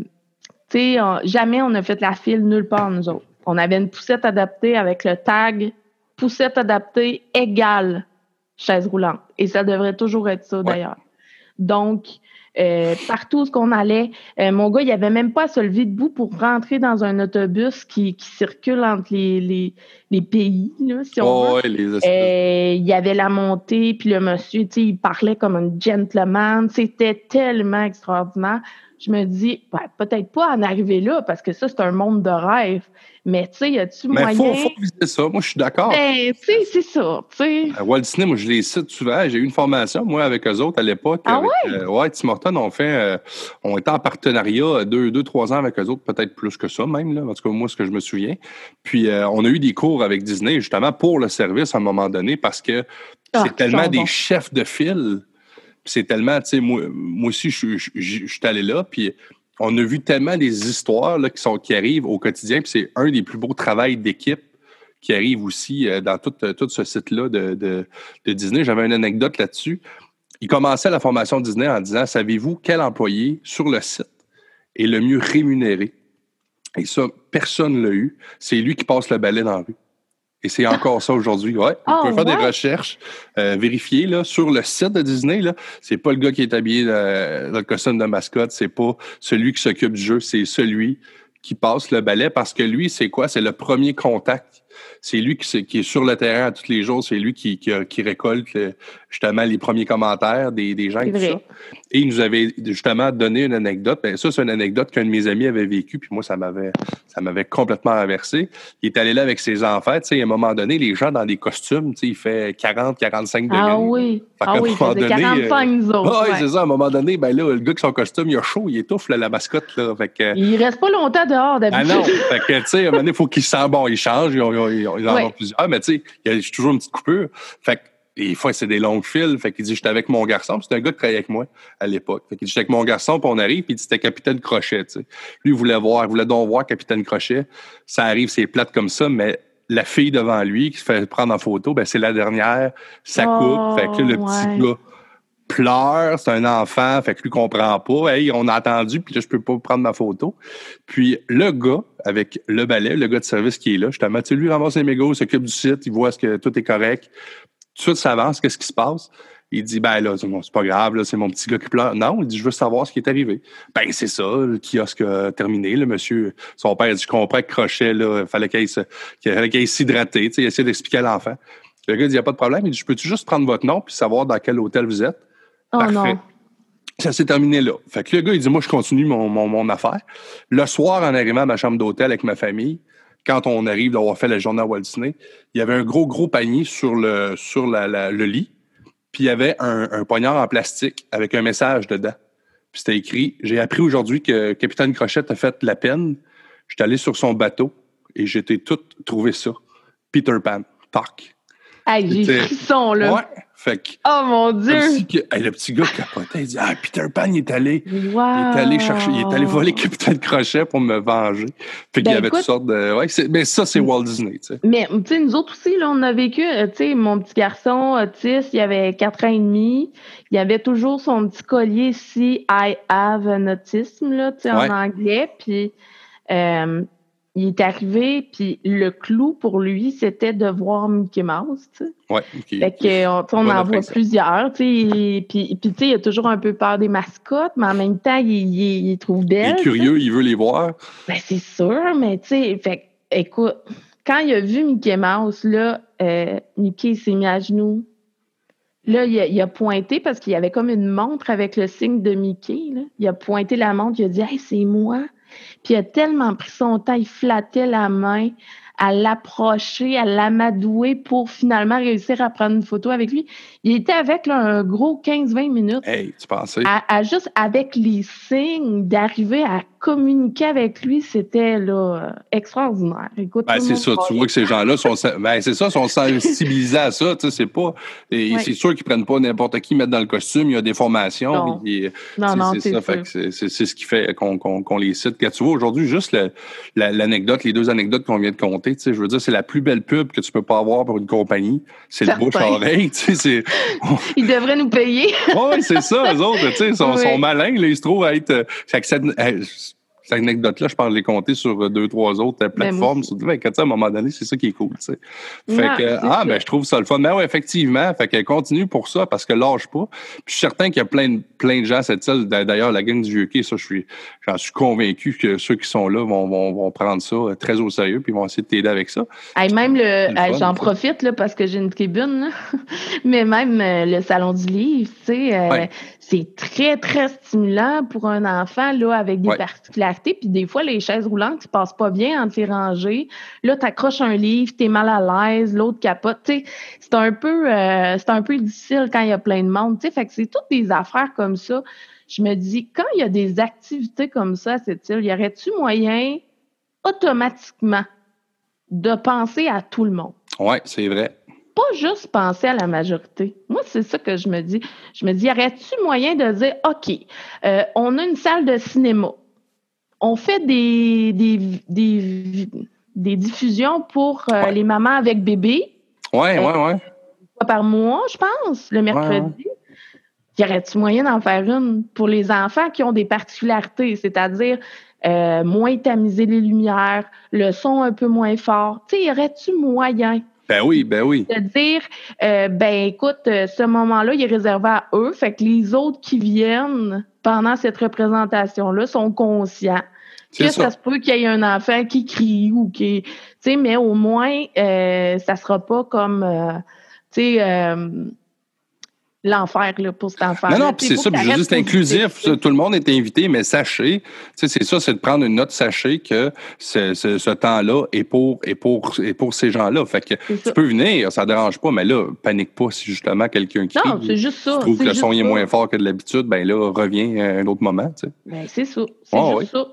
on- jamais on a fait la file nulle part, nous autres. On avait une poussette adaptée avec le tag poussette adaptée égale chaise roulante. Et ça devrait toujours être ça, d'ailleurs. Donc, euh, partout où qu'on allait, euh, mon gars, il avait même pas à se lever debout pour rentrer dans un autobus qui, qui circule entre les, les, les pays, là, si on Oh, veut. ouais, les Euh, il y avait la montée, puis le monsieur, tu sais, il parlait comme un gentleman. C'était tellement extraordinaire. Je me dis, ben, peut-être pas en arriver là, parce que ça, c'est un monde de rêve. Mais, tu sais, y a-tu Mais moyen? faut, faut viser ça. Moi, je suis d'accord. Ben, tu sais, c'est ça, tu sais. À Walt Disney, moi, je les cite souvent. J'ai eu une formation, moi, avec eux autres à l'époque. Ah avec, euh, ouais, Tim Hortons, on fait, euh, on était en partenariat euh, deux, deux, trois ans avec eux autres, peut-être plus que ça même, là. En tout cas, moi, ce que je me souviens. Puis, euh, on a eu des cours avec Disney, justement, pour le service à un moment donné, parce que Ah, c'est tellement des chefs de file. C'est tellement, tu sais, moi, aussi, je, suis allé là, puis on a vu tellement des histoires là, qui, sont, arrivent au quotidien, puis c'est un des plus beaux travails d'équipe qui arrive aussi euh, dans tout, euh, tout ce site-là de, de, de Disney. J'avais une anecdote là-dessus. Il commençait la formation Disney en disant Savez-vous quel employé sur le site est le mieux rémunéré Et ça, personne ne l'a eu. C'est lui qui passe le balai dans la rue. Et c'est encore ça aujourd'hui. Ouais. Vous Ah, pouvez faire des recherches, euh, vérifier là, sur le site de Disney. Là, c'est pas le gars qui est habillé euh, dans le costume de mascotte, c'est pas celui qui s'occupe du jeu, c'est celui qui passe le balai parce que lui, c'est quoi? C'est le premier contact. C'est lui qui, qui est sur le terrain à tous les jours. C'est lui qui, qui, qui récolte le- justement les premiers commentaires des, des gens et tout ça. Et il nous avait justement donné une anecdote. Ben, ça, c'est une anecdote qu'un de mes amis avait vécu, puis moi, ça m'avait ça m'avait complètement renversé. Il est allé là avec ses enfants. Tu sais, à un moment donné, les gens dans des costumes, tu sais, il fait 40, 45 degrés. Ah oui. Ah oui, faisait donné, 45 nous autres. Ah oui, ouais. c'est ça. À un moment donné, ben là, le gars qui son costume, il a chaud, il étouffe, là, la mascotte. Là, fait que, Il reste pas longtemps dehors ah d'habitude. non, fait que, tu sais, à un moment donné, il faut qu'il sent bon, il change, ils, en Ouais. ont plusieurs, mais tu sais, il y a toujours une petite coupure. Fait que, des fois, c'est des longues files. Fait qu'il dit, j'étais avec mon garçon, c'était un gars qui travaillait avec moi à l'époque. Fait qu'il dit, j'étais avec mon garçon, puis on arrive, puis il dit, c'était Capitaine Crochet, tu sais. Lui, il voulait voir, il voulait donc voir Capitaine Crochet. Ça arrive, c'est plate comme ça, mais la fille devant lui qui se fait prendre en photo, ben, c'est la dernière, ça Oh, coupe. Fait que là, le petit ouais. gars pleure, c'est un enfant, fait que lui comprend pas. Hey, on a attendu, puis là, je peux pas prendre ma photo. Puis le gars, avec le balai, le gars de service qui est là, justement, tu sais, lui ramasse les mégots, il s'occupe du site, il voit ce que tout est correct. Tout de suite, ça avance, qu'est-ce qui se passe? Il dit, ben là, c'est pas grave, là, c'est mon petit gars qui pleure. Non, il dit, je veux savoir ce qui est arrivé. Ben, c'est ça, le kiosque a terminé, le monsieur, son père dit, je comprends que Crochet, là, fallait qu'il qu'il s'hydrater, tu sais, il essaie d'expliquer à l'enfant. Le gars dit, il n'y a pas de problème. Il dit, je peux-tu juste prendre votre nom puis savoir dans quel hôtel vous êtes? Oh Parfait. non. Ça s'est terminé là. Fait que le gars, il dit, moi, je continue mon, mon, mon affaire. Le soir, en arrivant à ma chambre d'hôtel avec ma famille, quand on arrive d'avoir fait la journée à Walt Disney, il y avait un gros, gros panier sur le, lit. Puis il y avait un, poignard en plastique avec un message dedans. Puis c'était écrit J'ai appris aujourd'hui que Capitaine Crochette a fait la peine. J'étais allé sur son bateau et j'étais tout trouvé ça. Peter Pan. Tac. Hey, j'ai frisson, là. Ouais. Fait que Oh mon Dieu! si que- hey, le petit gars capotait. Il dit Ah, Peter Pan, il est allé. Wow. Il est allé chercher, il est allé voler Capitaine Crochet pour me venger. Fait qu'il Ben, y avait écoute- toutes sortes de. Ouais, c'est- mais ça, c'est Walt Disney, tu sais. Mais, tu sais, nous autres aussi, là, on a vécu, euh, tu sais, mon petit garçon autiste, il avait quatre ans et demi. Il avait toujours son petit collier si I have an autisme, là, tu sais, Ouais. en anglais. Puis, euh, il est arrivé, puis le clou pour lui, c'était de voir Mickey Mouse, tu sais. Ouais. ok. Fait que, on, en voit impression. plusieurs, tu sais. et Puis, puis tu sais, il a toujours un peu peur des mascottes, mais en même temps, il, il, il trouve Il belles. est curieux, il veut les voir. Ben, c'est sûr, mais tu sais, fait écoute, quand il a vu Mickey Mouse, là, euh, Mickey s'est mis à genoux. Là, il a, il a pointé parce qu'il y avait comme une montre avec le signe de Mickey. Là. Il a pointé la montre, il a dit Hey, c'est moi. Puis il a tellement pris son temps, il flattait la main à l'approcher, à l'amadouer pour finalement réussir à prendre une photo avec lui. Il était avec là, un gros 15-20 minutes Hey, tu pensais? à, à juste avec les signes d'arriver à communiquer avec lui, c'était là, extraordinaire. Écoute, ben, c'est ça, tu vois que ces gens-là sont, ben, c'est ça, sont sensibilisés à ça, tu sais, c'est pas, et c'est sûr qu'ils prennent pas n'importe qui mettre dans le costume, il y a des formations. Non, non, non c'est ça, c'est ce qui fait qu'on les cite. Quand tu vois aujourd'hui, juste l'anecdote, les deux anecdotes qu'on vient de compter, tu sais, je veux dire, c'est la plus belle pub que tu peux pas avoir pour une compagnie. C'est le bouche à oreille, tu sais, Ils devraient nous payer. oui, c'est ça, eux autres, tu sais, sont, sont malins, là, ils se trouvent à être, euh, cette anecdote-là, je parle les compter sur euh, deux, trois autres euh, ben, plateformes. Ben, à un moment donné, c'est ça qui est cool. Fait que, ah, ben, je trouve ça le fun. Mais oui, effectivement, fait que continue pour ça parce que lâche pas. Puis je suis certain qu'il y a plein de, plein de gens à cette salle. D'ailleurs, la gang du vieux ça, je suis, j'en suis convaincu que ceux qui sont là vont, vont, vont prendre ça euh, très au sérieux puis vont essayer de t'aider avec ça. même le, j'en profite là, parce que j'ai une tribune, mais même le salon du livre, tu sais, c'est très, très stimulant pour un enfant là, avec des particularités puis des fois, les chaises roulantes, ne passent pas bien entre les rangées. Là, tu accroches un livre, tu es mal à l'aise, l'autre capote. c'est un peu euh, c'est un peu difficile quand il y a plein de monde. Fait que c'est toutes des affaires comme ça. Je me dis, quand il y a des activités comme ça c'est il y aurait-tu moyen automatiquement de penser à tout le monde? Oui, c'est vrai pas juste penser à la majorité. Moi, c'est ça que je me dis. Je me dis, y aurait-tu moyen de dire, OK, euh, on a une salle de cinéma on fait des, des, des, diffusions pour euh, les mamans avec bébé. Oui, oui, oui. Par mois, je pense, le mercredi. Y aurait-il moyen d'en faire une pour les enfants qui ont des particularités, c'est-à-dire euh, moins tamiser les lumières, le son un peu moins fort? Tu sais, y aurait-tu moyen? Ben oui, ben oui. De dire, euh, ben écoute, ce moment-là, il est réservé à eux, fait que les autres qui viennent pendant cette représentation-là sont conscients que ça. se peut qu'il y ait un enfant qui crie ou qui. Tu sais, mais au moins, euh, ça sera pas comme. Euh, tu sais. L'enfer pour cet enfant. Non, non, c'est ça, c'est juste inclusif. Tout le monde est invité, mais sachez, c'est ça, c'est de prendre une note, sachez que ce, ce, temps-là est pour, est pour, est pour ces gens-là. Fait que tu peux venir, ça ne dérange pas, mais là, panique pas si justement quelqu'un qui non, c'est juste ça. trouve que le son est moins fort que de l'habitude, ben là, reviens à un autre moment. Tu sais. Ben, c'est ça. C'est juste ça.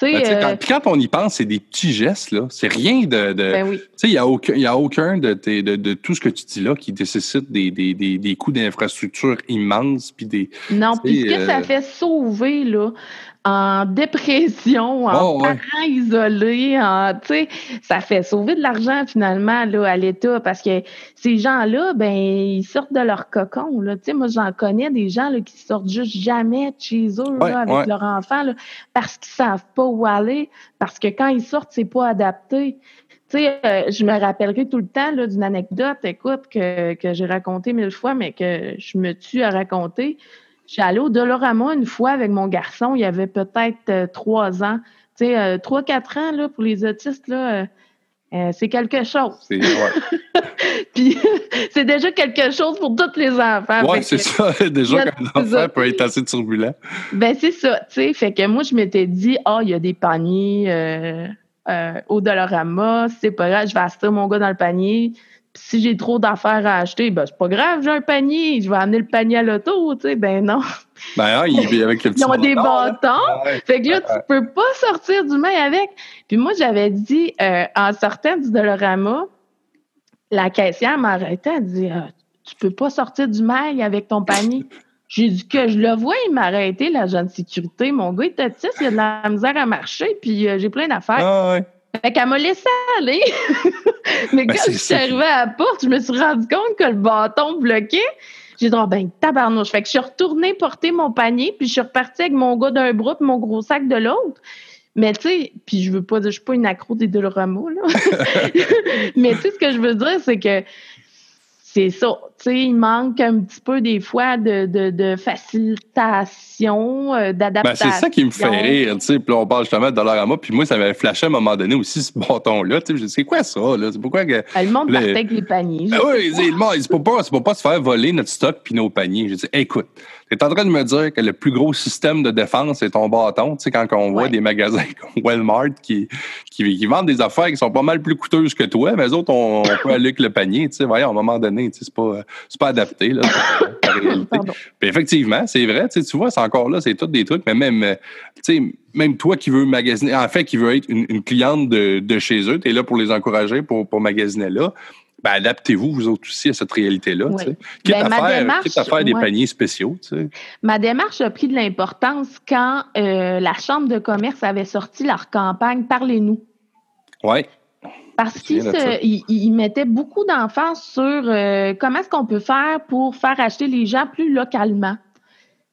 Ben, euh, quand, on y pense, c'est des petits gestes, là. C'est rien de. Ben oui. Il n'y a aucun, y a aucun de, de, de, tout ce que tu dis là qui nécessite des, des, des, des coûts d'infrastructure immenses. Puis des, non, puis ce que ça euh, fait sauver, là, en dépression, en oh, parents isolés, en, ça fait sauver de l'argent finalement là, à l'État parce que ces gens-là, ben, ils sortent de leur cocon. Là. moi, j'en connais des gens là, qui sortent juste jamais de chez eux là, avec leur enfant là, parce qu'ils savent pas où aller, parce que quand ils sortent, c'est pas adapté. Tu sais, euh, je me rappellerai tout le temps d'une anecdote, écoute, que, que j'ai racontée mille fois, mais que je me tue à raconter. Je suis allée au Dolorama une fois avec mon garçon, il y avait peut-être euh, trois ans. Tu sais, euh, trois, quatre ans, là, pour les autistes, là, euh, c'est quelque chose. C'est Puis c'est déjà quelque chose pour tous les enfants. Oui, c'est ça. Déjà qu'un enfant peut être assez turbulent. Ben c'est ça, tu sais. Fait que moi, je m'étais dit, ah, oh, il y a des paniers au Dolorama, c'est pas grave, je vais assister mon gars dans le panier si j'ai trop d'affaires à acheter, ben c'est pas grave, j'ai un panier, je vais amener le panier à l'auto, tu sais, ben non. Ben ah, il, avec le petit Ils ont des bâtons. fait que là, tu peux pas sortir du mail avec. Puis moi, j'avais dit, euh, en sortant du Dolorama, la caissière m'a arrêté, elle dit ah, Tu peux pas sortir du mail avec ton panier. J'ai dit que je le vois, il m'a arrêté, l'agent de sécurité. Mon gars, il était il a de la misère à marcher, puis euh, j'ai plein d'affaires. Ah, ouais. Fait qu'elle m'a laissé aller. Mais ben, quand je suis arrivée à la porte, je me suis rendu compte que le bâton bloquait. J'ai dit, oh, ben, tabarnouche. Fait que je suis retournée porter mon panier, puis je suis repartie avec mon gars d'un bras, puis mon gros sac de l'autre. Mais tu sais, puis je veux pas dire, je suis pas une accro des Dolorama, là. Mais tu sais, ce que je veux dire, c'est que c'est ça. Tu sais, il manque un petit peu des fois de, de, de facilitation, euh, d'adaptation. Ben, c'est ça qui me fait rire, tu sais. Puis là, on parle justement de Dollarama, puis moi, ça m'avait flashé à un moment donné aussi, ce bâton-là. Tu sais, c'est quoi ça, là? C'est pourquoi que... Ben, le monde avec les paniers. Ben oui, le monde, c'est pour, pas, pour pas se faire voler notre stock puis nos paniers. Je dis, écoute, Tu es en train de me dire que le plus gros système de défense, c'est ton bâton. Tu sais, quand on voit des magasins comme Walmart qui, qui, vendent des affaires qui sont pas mal plus coûteuses que toi, mais eux autres, on, peut aller avec le panier. Tu sais, voyons, à un moment donné, tu sais, c'est pas, pas adapté, là, Puis effectivement, c'est vrai, tu, sais, tu vois, c'est encore là, c'est tout des trucs, mais même, tu sais, même toi qui veux magasiner, en fait, qui veux être une, cliente de, de, chez eux, tu es là pour les encourager, pour, pour magasiner là ben, adaptez-vous, vous autres aussi, à cette réalité-là. Oui. Quitte, ben, à faire, démarche, à faire des paniers spéciaux. Ma démarche a pris de l'importance quand euh, la Chambre de commerce avait sorti leur campagne Parlez-nous. Oui. Parce qu'ils mettaient beaucoup d'emphase sur euh, comment est-ce qu'on peut faire pour faire acheter les gens plus localement.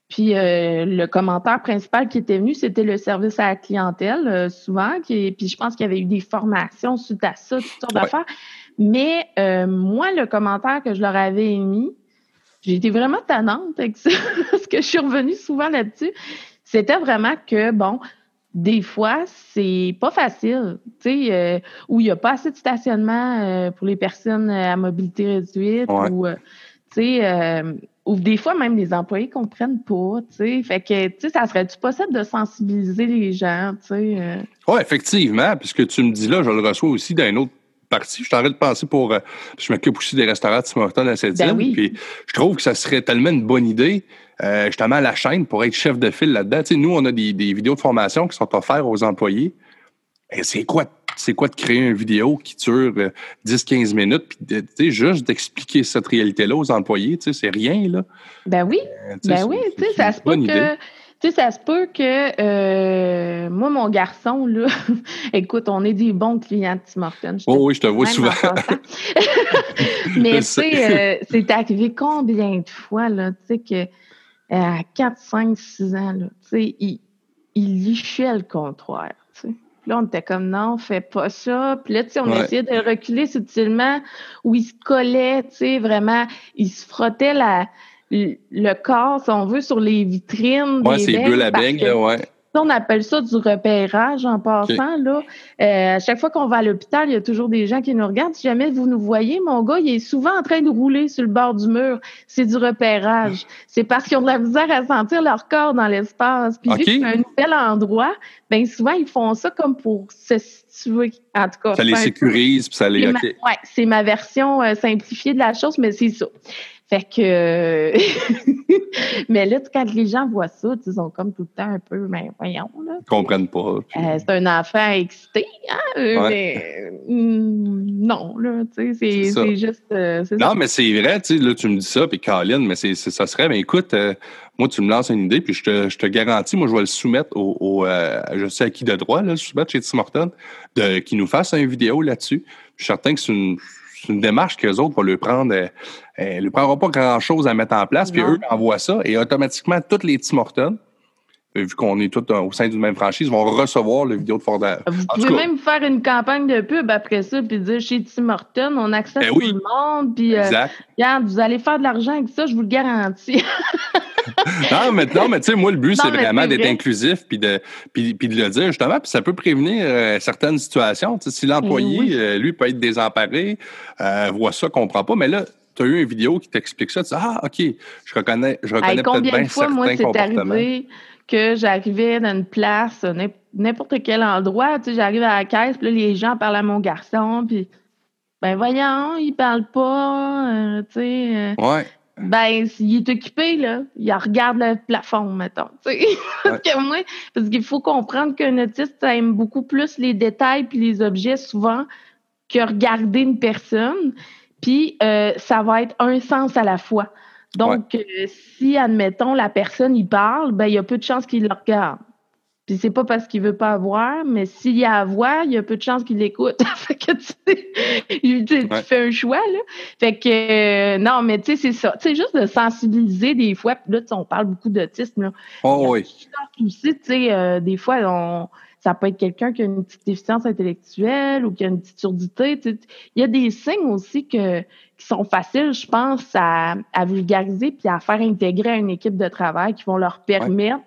Puis euh, le commentaire principal qui était venu, c'était le service à la clientèle, souvent. Qui, puis je pense qu'il y avait eu des formations suite à ça, toutes sortes d'affaires. Mais euh, moi, le commentaire que je leur avais émis, j'ai été vraiment tannante avec ça, parce que je suis revenue souvent là-dessus. C'était vraiment que, bon, des fois, c'est pas facile, tu sais, euh, où il n'y a pas assez de stationnement euh, pour les personnes à mobilité réduite, ou, tu sais, ou des fois même les employés comprennent pas, tu sais. Fait que, tu sais, ça serait-tu possible de sensibiliser les gens, tu sais? Oui, effectivement, puisque tu me dis là, je le reçois aussi d'un autre partie. Je t'arrête de penser pour. Euh, je m'occupe aussi des restaurants de Tim Hortons à cette ben Puis je trouve que ça serait tellement une bonne idée, euh, justement, à la chaîne pour être chef de file là-dedans. Tu sais, nous, on a des, vidéos de formation qui sont offertes aux employés. Et c'est quoi? C'est quoi de créer une vidéo qui dure 10-15 euh, minutes, puis sais, juste d'expliquer cette réalité-là aux employés, tu sais, c'est rien, là. Ben oui. ben oui, tu sais, ça se peut que tu sais, ça se peut que euh, moi, mon garçon, là, écoute, on est des bons clients de Tim Hortons. Oh oui, je te vois souvent. Mais tu sais, euh, c'est arrivé combien de fois, là, tu sais, que à 4, 5, 6 ans, là, tu sais, il, il lichait le comptoir, tu sais. Là, on était comme non, fais pas ça. Puis là, tu sais, on essayait de reculer subtilement où il se collait, tu sais, vraiment, il se frottait la, le corps, si on veut, sur les vitrines. Oui, c'est bleu la beigne, là, ouais. On appelle ça du repérage en passant. Là. Euh, à chaque fois qu'on va à l'hôpital, il y a toujours des gens qui nous regardent. Si jamais vous nous voyez, mon gars, il est souvent en train de rouler sur le bord du mur. C'est du repérage. C'est parce qu'ils ont de la misère à sentir leur corps dans l'espace. Puis vu que c'est un nouvel endroit, ben souvent, ils font ça comme pour se situer. En tout cas. Ça les sécurise, puis ça les... Oui, c'est ma version euh, simplifiée de la chose, mais c'est ça. Fait que. mais là, quand les gens voient ça, ils sont comme tout le temps un peu, mais ben, voyons, là. Ils comprennent pas. Euh, c'est un enfant excité, hein? Euh, mais mm, non, là, tu sais, c'est juste. Euh, non, mais c'est vrai, tu sais, là, tu me dis ça, puis Colin, mais c'est ça serait, mais écoute, moi, tu me lances une idée, puis je te, je te garantis, moi, je vais le soumettre au, je sais à qui de droit, là, le soumettre chez Tim Horton, de, qui nous fasse une vidéo là-dessus. Je suis certain que c'est une c'est une démarche qu'eux autres vont lui prendre. Euh, euh ne prendront pas grand-chose à mettre en place, puis eux envoient ça, et automatiquement, toutes les Tim Hortons, vu qu'on est tous au sein d'une même franchise, vont recevoir le vidéo de Ford. Vous pouvez même faire une campagne de pub après ça, puis dire chez Tim Hortons, on accepte ben tout le monde, puis euh, regarde, vous allez faire de l'argent avec ça, je vous le garantis. non, mais, non, mais tu sais, moi, le but, c'est vraiment d'être inclusif puis de, puis, puis de le dire, justement, puis ça peut prévenir euh, certaines situations. si l'employé, euh, lui, peut être désemparé, euh, voit ça, comprend pas, mais là, tu as eu une vidéo qui t'explique ça, tu dis, ah, OK, je reconnais, je reconnais peut-être bien fois, certains moi, c'est arrivé que j'arrivais dans une place, n'importe quel endroit, tu sais, j'arrive à la caisse, puis là, les gens parlent à mon garçon, puis ben voyons, il parle pas, tu sais. ouais. Ben, s'il est occupé, là, il regarde le plafond, mettons. parce que moi, parce qu'il faut comprendre qu'un autiste aime beaucoup plus les détails puis les objets souvent que regarder une personne. Puis euh, ça va être un sens à la fois. Donc, euh, si, admettons, la personne y parle, ben il y a peu de chances qu'il le regarde. Puis c'est pas parce qu'il veut pas avoir, mais s'il y a à voir, il y a peu de chances qu'il l'écoute. fait que tu, fais un choix, là. Fait que euh, non, mais tu sais, c'est ça. Tu sais, juste de sensibiliser des fois. Puis là, on parle beaucoup d'autisme, là. Oh oui. Aussi, tu sais, euh, des fois, on, ça peut être quelqu'un qui a une petite déficience intellectuelle ou qui a une petite surdité. Il y a des signes aussi que, qui sont faciles, je pense, à, à vulgariser puis à faire intégrer à une équipe de travail qui vont leur permettre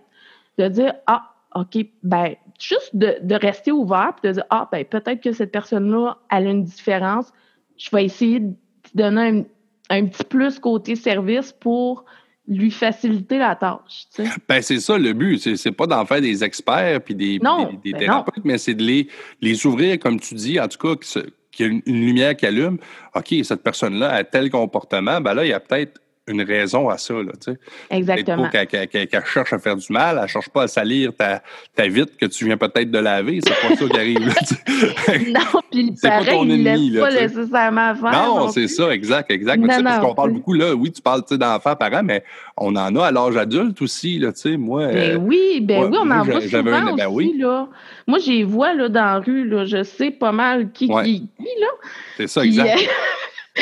de dire Ah, OK, ben, juste de, de rester ouvert et de dire, ah, ben, peut-être que cette personne-là, elle a une différence. Je vais essayer de donner un, un, petit plus côté service pour lui faciliter la tâche. Tu sais. Ben, c'est ça le but. C'est, c'est pas d'en faire des experts puis des, Non, des, des ben thérapeutes, mais c'est de les, les ouvrir, comme tu dis, en tout cas, qu'il y a une, une lumière qui allume. OK, cette personne-là a tel comportement, ben là, il y a peut-être une raison à ça. Là, tu sais. Peut-être Exactement. qu'elle, cherche à faire du mal, elle cherche pas à salir ta, ta vitre que tu viens peut-être de laver. C'est pas ça qui arrive. là. Non, puis pareil, il ennemi, laisse là, pas nécessairement faire. Non, c'est ça, exact, exact. Non, sais, parce non, qu'on parle beaucoup, là, oui, tu parles d'enfants, parents, mais on en a à l'âge adulte aussi, là, tu sais, moi. Ben euh, oui, ben oui, on moi, en voit souvent un- ben aussi, oui. là. Moi, j'ai vois, là, dans la rue, là, je sais pas mal qui Ouais. qui qui, là. c'est ça, exact.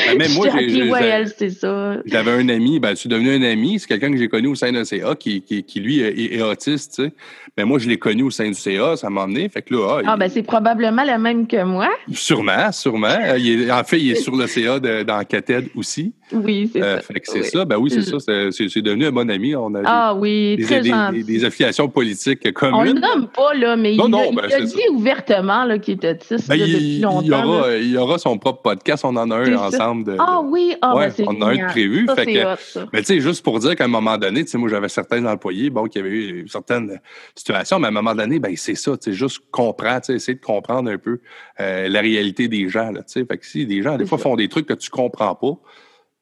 Ben, même moi, je j'ai- c'est ça. J'avais un ami, ben, je suis devenu un ami, c'est quelqu'un que j'ai connu au sein d'un CA qui, qui, qui, lui, est, est autiste, tu sais. Ben, moi, je l'ai connu au sein du CA, ça m'a emmené. Fait que là, ah, Ah, il- ben, c'est probablement la même que moi. sûrement, sûrement. Euh, il est- en fait, il est sur le CA de, dans Cated aussi. Oui, c'est Euh, ça. fait que c'est Oui. ça. Ben oui, c'est Mm. ça. C'est, devenu un bon ami. On a des- Ah oui, des, très des- gentil. des- des affiliations politiques On le communes. nomme pas, là, mais Non, il, non, a- il ben, a dit ça. ouvertement là, qu'il est autiste Ben, là, il, depuis il longtemps. là. aura, il y aura son propre podcast. On en a un ça. Ensemble. De, Ah oui, ah, Ouais, ben, on en a un de prévu. Ça, fait que- hot. Mais tu sais, juste pour dire qu'à un moment donné, tu sais, moi, j'avais certains employés, bon, qui avaient eu certaines situations, mais à un moment donné, ben, c'est ça, tu sais, juste comprendre, tu sais, essayer de comprendre un peu euh, la réalité des gens, là, tu sais. Fait que si des gens, des fois, ça. font des trucs que tu comprends pas,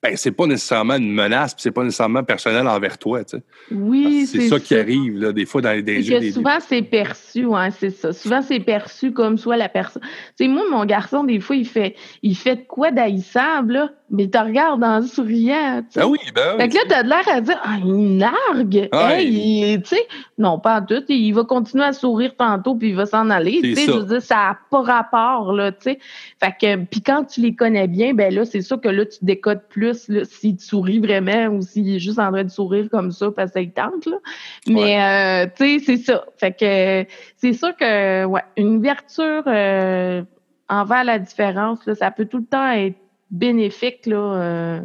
ben, c'est pas nécessairement une menace, c'est pas nécessairement personnel envers toi, tu sais. Oui, C'est ça qui arrive, là, des fois, dans les que des- souvent, c'est perçu, ouais, c'est ça. Souvent, c'est perçu comme soit la personne. Tu sais, moi, mon garçon, des fois, il fait, il fait de quoi d'haïssable, là, mais il te regarde en souriant, tu sais. Ben oui, ben Fait que là, t'as de l'air à dire, ah, il nargue. Ouais. Hey, il- tu sais, non, pas en tout. Il va continuer à sourire tantôt, puis il va s'en aller. Tu sais, ça. je veux dire, ça n'a pas rapport, là, tu sais. Fait que, puis quand tu les connais bien, ben là, c'est sûr que là, tu décodes plus, là, s'il te sourit vraiment ou s'il est juste en train de sourire comme ça parce lui tente, là. Mais, euh, tu sais, c'est ça. Fait que, c'est sûr que, ouais, une ouverture euh, envers la différence, là, ça peut tout le temps être bénéfique, là, euh,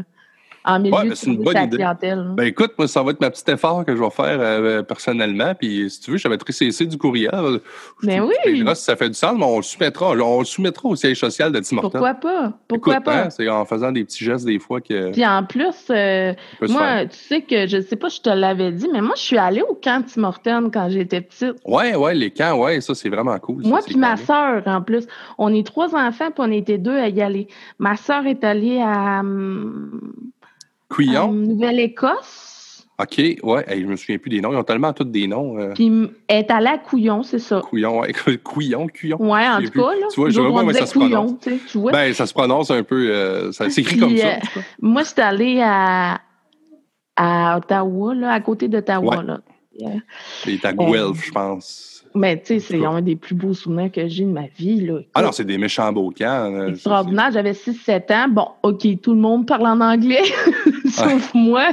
en milieu Ouais, de c'est une bonne idée. clientèle. là. Ben écoute, moi, ça va être ma petite effort que je vais faire euh, personnellement. Puis si tu veux, je vais te CC du courriel. Je Ben oui. te si ça fait du sens, mais on le soumettra. On le soumettra au siège social de Tim Hortons. Pourquoi pas? Pourquoi Écoute, pas? hein, c'est en faisant des petits gestes des fois que Puis en plus, euh, moi, tu sais que je sais pas, si je te l'avais dit, mais moi, je suis allée au camp Tim Hortons quand j'étais petite. Ouais, ouais, les camps, ouais, ça, c'est vraiment cool. Moi puis ma sœur, en plus. On est trois enfants, puis on était deux à y aller. Ma sœur est allée à, hum, à Couillon? Nouvelle-Écosse, OK, ouais, hey, je me souviens plus des noms. Ils ont tellement tous des noms. euh, puis elle est allée à Couillon, c'est ça. Couillon, ouais. Couillon, Couillon. Ouais, en tout cas, là. Tu vois, je vois pas ça se prononce. Couillon, tu vois. Ben, ça se prononce un peu. euh, ça s'écrit comme ça. euh, en tout cas. Moi, j'étais allée à, à Ottawa, là, à côté d'Ottawa, Ouais. là. Yeah. C'est à euh, Guelph, je pense. Mais tu sais, c'est un des plus beaux souvenirs que j'ai de ma vie. Là. Ah non, c'est des méchants beaux camps. extraordinaire. J'avais 6-7 ans. Bon, OK, tout le monde parle en anglais, sauf moi.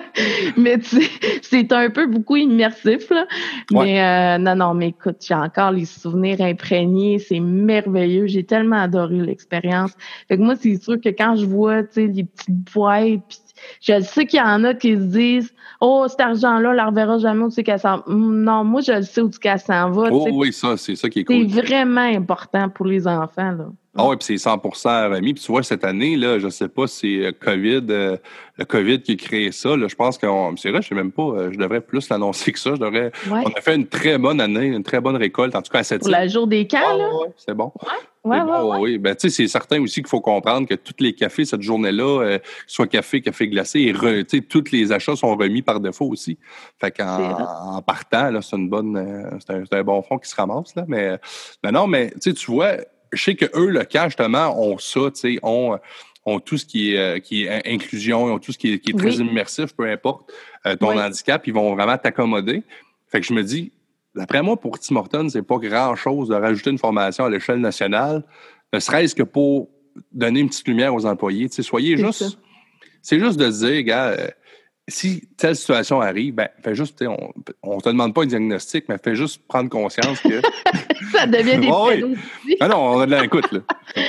Mais tu sais, c'est un peu beaucoup immersif. Là. Ouais. Mais euh, non, non, mais écoute, j'ai encore les souvenirs imprégnés. C'est merveilleux. J'ai tellement adoré l'expérience. Fait que moi, c'est sûr que quand je vois, tu sais, les petites boîtes, puis je sais qu'il y en a qui se disent Oh, cet argent-là, on la reverra jamais où c'est qu'elle s'en Hum, Non, moi, je le sais où qu'elle s'en va. Oh oui, ça, c'est ça qui est c'est cool. vraiment important pour les enfants. Là. Ah oui, puis c'est 100% remis. Puis tu vois, cette année, là, je sais pas si c'est COVID, euh, le COVID qui a créé ça. Là, je pense que c'est vrai, je sais même pas, euh, je devrais plus l'annoncer que ça. Je devrais, Ouais. On a fait une très bonne année, une très bonne récolte, en tout cas à cette Pour le jour des camps, là. c'est bon. Ouais, C'est ouais, bon, ouais. oui. Ben, tu sais, c'est certain aussi qu'il faut comprendre que tous les cafés cette journée-là, euh, soit café, café glacé, et re- tu sais, tous les achats sont remis par défaut aussi. Fait qu'en partant, là, c'est une bonne, euh, c'est un, c'est un bon fond qui se ramasse là. Mais, mais non, mais tu vois, je sais que eux, le camp justement, ont ça, tu sais, ont ont tout ce qui est, euh, qui est in- inclusion, ont tout ce qui est, qui est très Oui. immersif, peu importe euh, ton Oui. handicap, ils vont vraiment t'accommoder. Fait que je me dis, d'après moi, pour Tim Hortons, c'est pas grand-chose de rajouter une formation à l'échelle nationale, ne serait-ce que pour donner une petite lumière aux employés. Soyez C'est juste. C'est juste de se dire, gars, euh, si telle situation arrive, ben, fais juste, on, on te demande pas un diagnostic, mais fais juste prendre conscience que. Ça devient des aussi. Ah non, on a de l'écoute, là.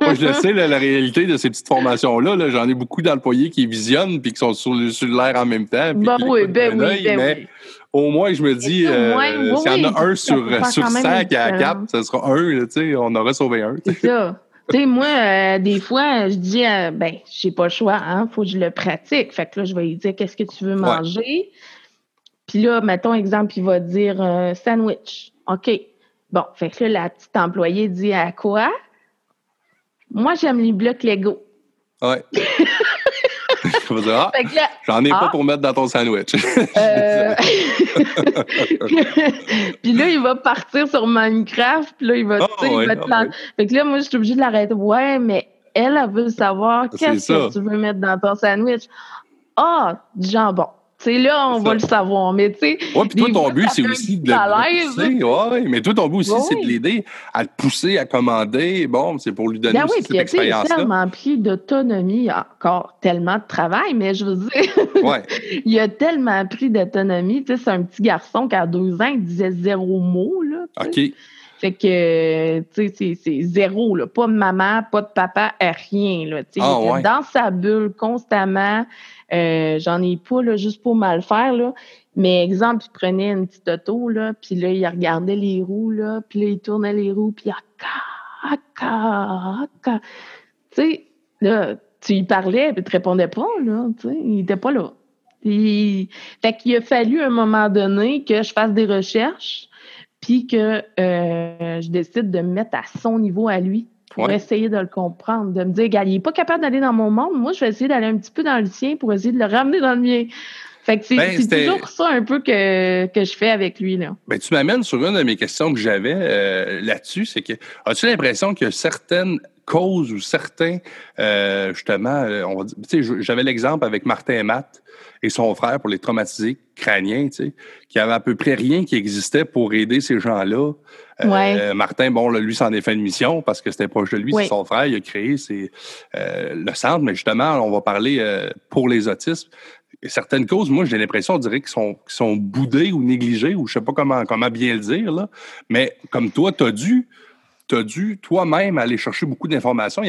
Moi, je le sais, là, la réalité de ces petites formations-là, là, j'en ai beaucoup d'employés qui visionnent puis qui sont sur, le- sur l'air en même temps. Ben oui, ben oui, ben mais oui. Au moins, je me dis, euh, oui, s'il y en a oui, un sur, sur quand même 100 une qui a cap, ce sera un, tu sais, on aurait sauvé un. C'est ça. tu sais, moi, euh, des fois, je dis, euh, ben, j'ai pas le choix, hein, faut que je le pratique. Fait que là, je vais lui dire, qu'est-ce que tu veux manger? Puis là, mettons, exemple, il va dire euh, sandwich. OK. Bon, fait que là, la petite employée dit à quoi? Moi, j'aime les blocs Lego. Ouais. Ah, j'en ai pas ah. pour mettre dans ton sandwich. Euh, puis là, il va partir sur Minecraft, puis là, il va, oh, il va ah, Fait que là, moi, je suis obligée de l'arrêter. Ouais, mais elle, elle veut savoir qu'est-ce que tu veux mettre dans ton sandwich. Ah, du jambon. C'est là, on va le savoir. Mais tu sais. Oui, puis toi, ton but, c'est aussi de, pousser. Ouais, mais toi, ton but aussi, c'est de l'aider à le pousser, à commander. Bon, c'est pour lui donner ben aussi cette expérience-là. Il a tellement pris d'autonomie, encore tellement de travail, mais je veux dire. Ouais. il a tellement pris d'autonomie. Tu sais, c'est un petit garçon qui, a deux ans, il disait zéro mot, là. OK. Fait que, tu sais, c'est zéro, là. Pas de maman, pas de papa, rien, là. Tu sais, ah, il était dans sa bulle constamment. Euh, j'en ai pas là, juste pour mal faire. Là. Mais exemple, il prenait une petite auto, là, puis là, il regardait les roues, là, puis là, il tournait les roues, puis ah, ah, Tu sais, là, tu y parlais, puis tu répondais pas, là, tu sais, il était pas là. Il... Fait qu'il a fallu à un moment donné que je fasse des recherches, puis que euh, je décide de me mettre à son niveau à lui pour essayer de le comprendre, de me dire, gars, il n'est pas capable d'aller dans mon monde, moi, je vais essayer d'aller un petit peu dans le sien pour essayer de le ramener dans le mien. Fait que c'est ben, toujours ça un peu que, que je fais avec lui. Là. Ben, tu m'amènes sur une de mes questions que j'avais euh, là-dessus, c'est que as-tu l'impression que certaines causes ou certains, euh, justement, euh, on va dire, j'avais l'exemple avec Martin et Matt et son frère pour les traumatisés crâniens, tu sais, qui avait à peu près rien qui existait pour aider ces gens-là. Euh, Martin, bon, lui, s'en est fait une mission parce que c'était proche de lui, c'est son frère, il a créé euh, le centre, mais justement, on va parler euh, pour les autismes. certaines causes, moi, j'ai l'impression, on dirait qu'ils sont, sont boudées ou négligées, ou je sais pas comment, comment bien le dire, là. mais comme toi, tu as dû, as dû toi-même aller chercher beaucoup d'informations.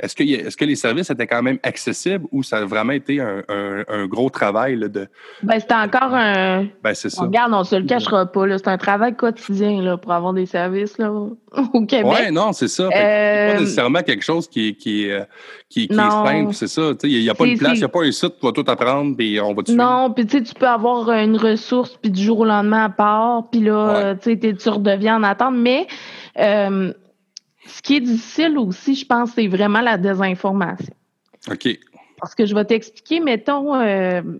Est-ce que, est que les services étaient quand même accessibles ou ça a vraiment été un, gros travail là, de. Ben, c'était encore un. Ben, c'est ça. Regarde, on ne se le cachera pas. C'est un travail quotidien là, pour avoir des services là, au Québec. Oui, non, c'est ça. C'est pas euh, nécessairement quelque chose qui, qui, euh, qui, qui est simple, c'est ça. Il n'y a pas de place, il n'y a pas un site, tu vas tout apprendre, puis on va te Non, puis tu peux avoir une ressource, puis du jour au lendemain à part, puis là, tu redeviens en attente. Mais. Euh, ce qui est difficile aussi, je pense, c'est vraiment la désinformation. OK. Parce que je vais t'expliquer, mettons, euh, tu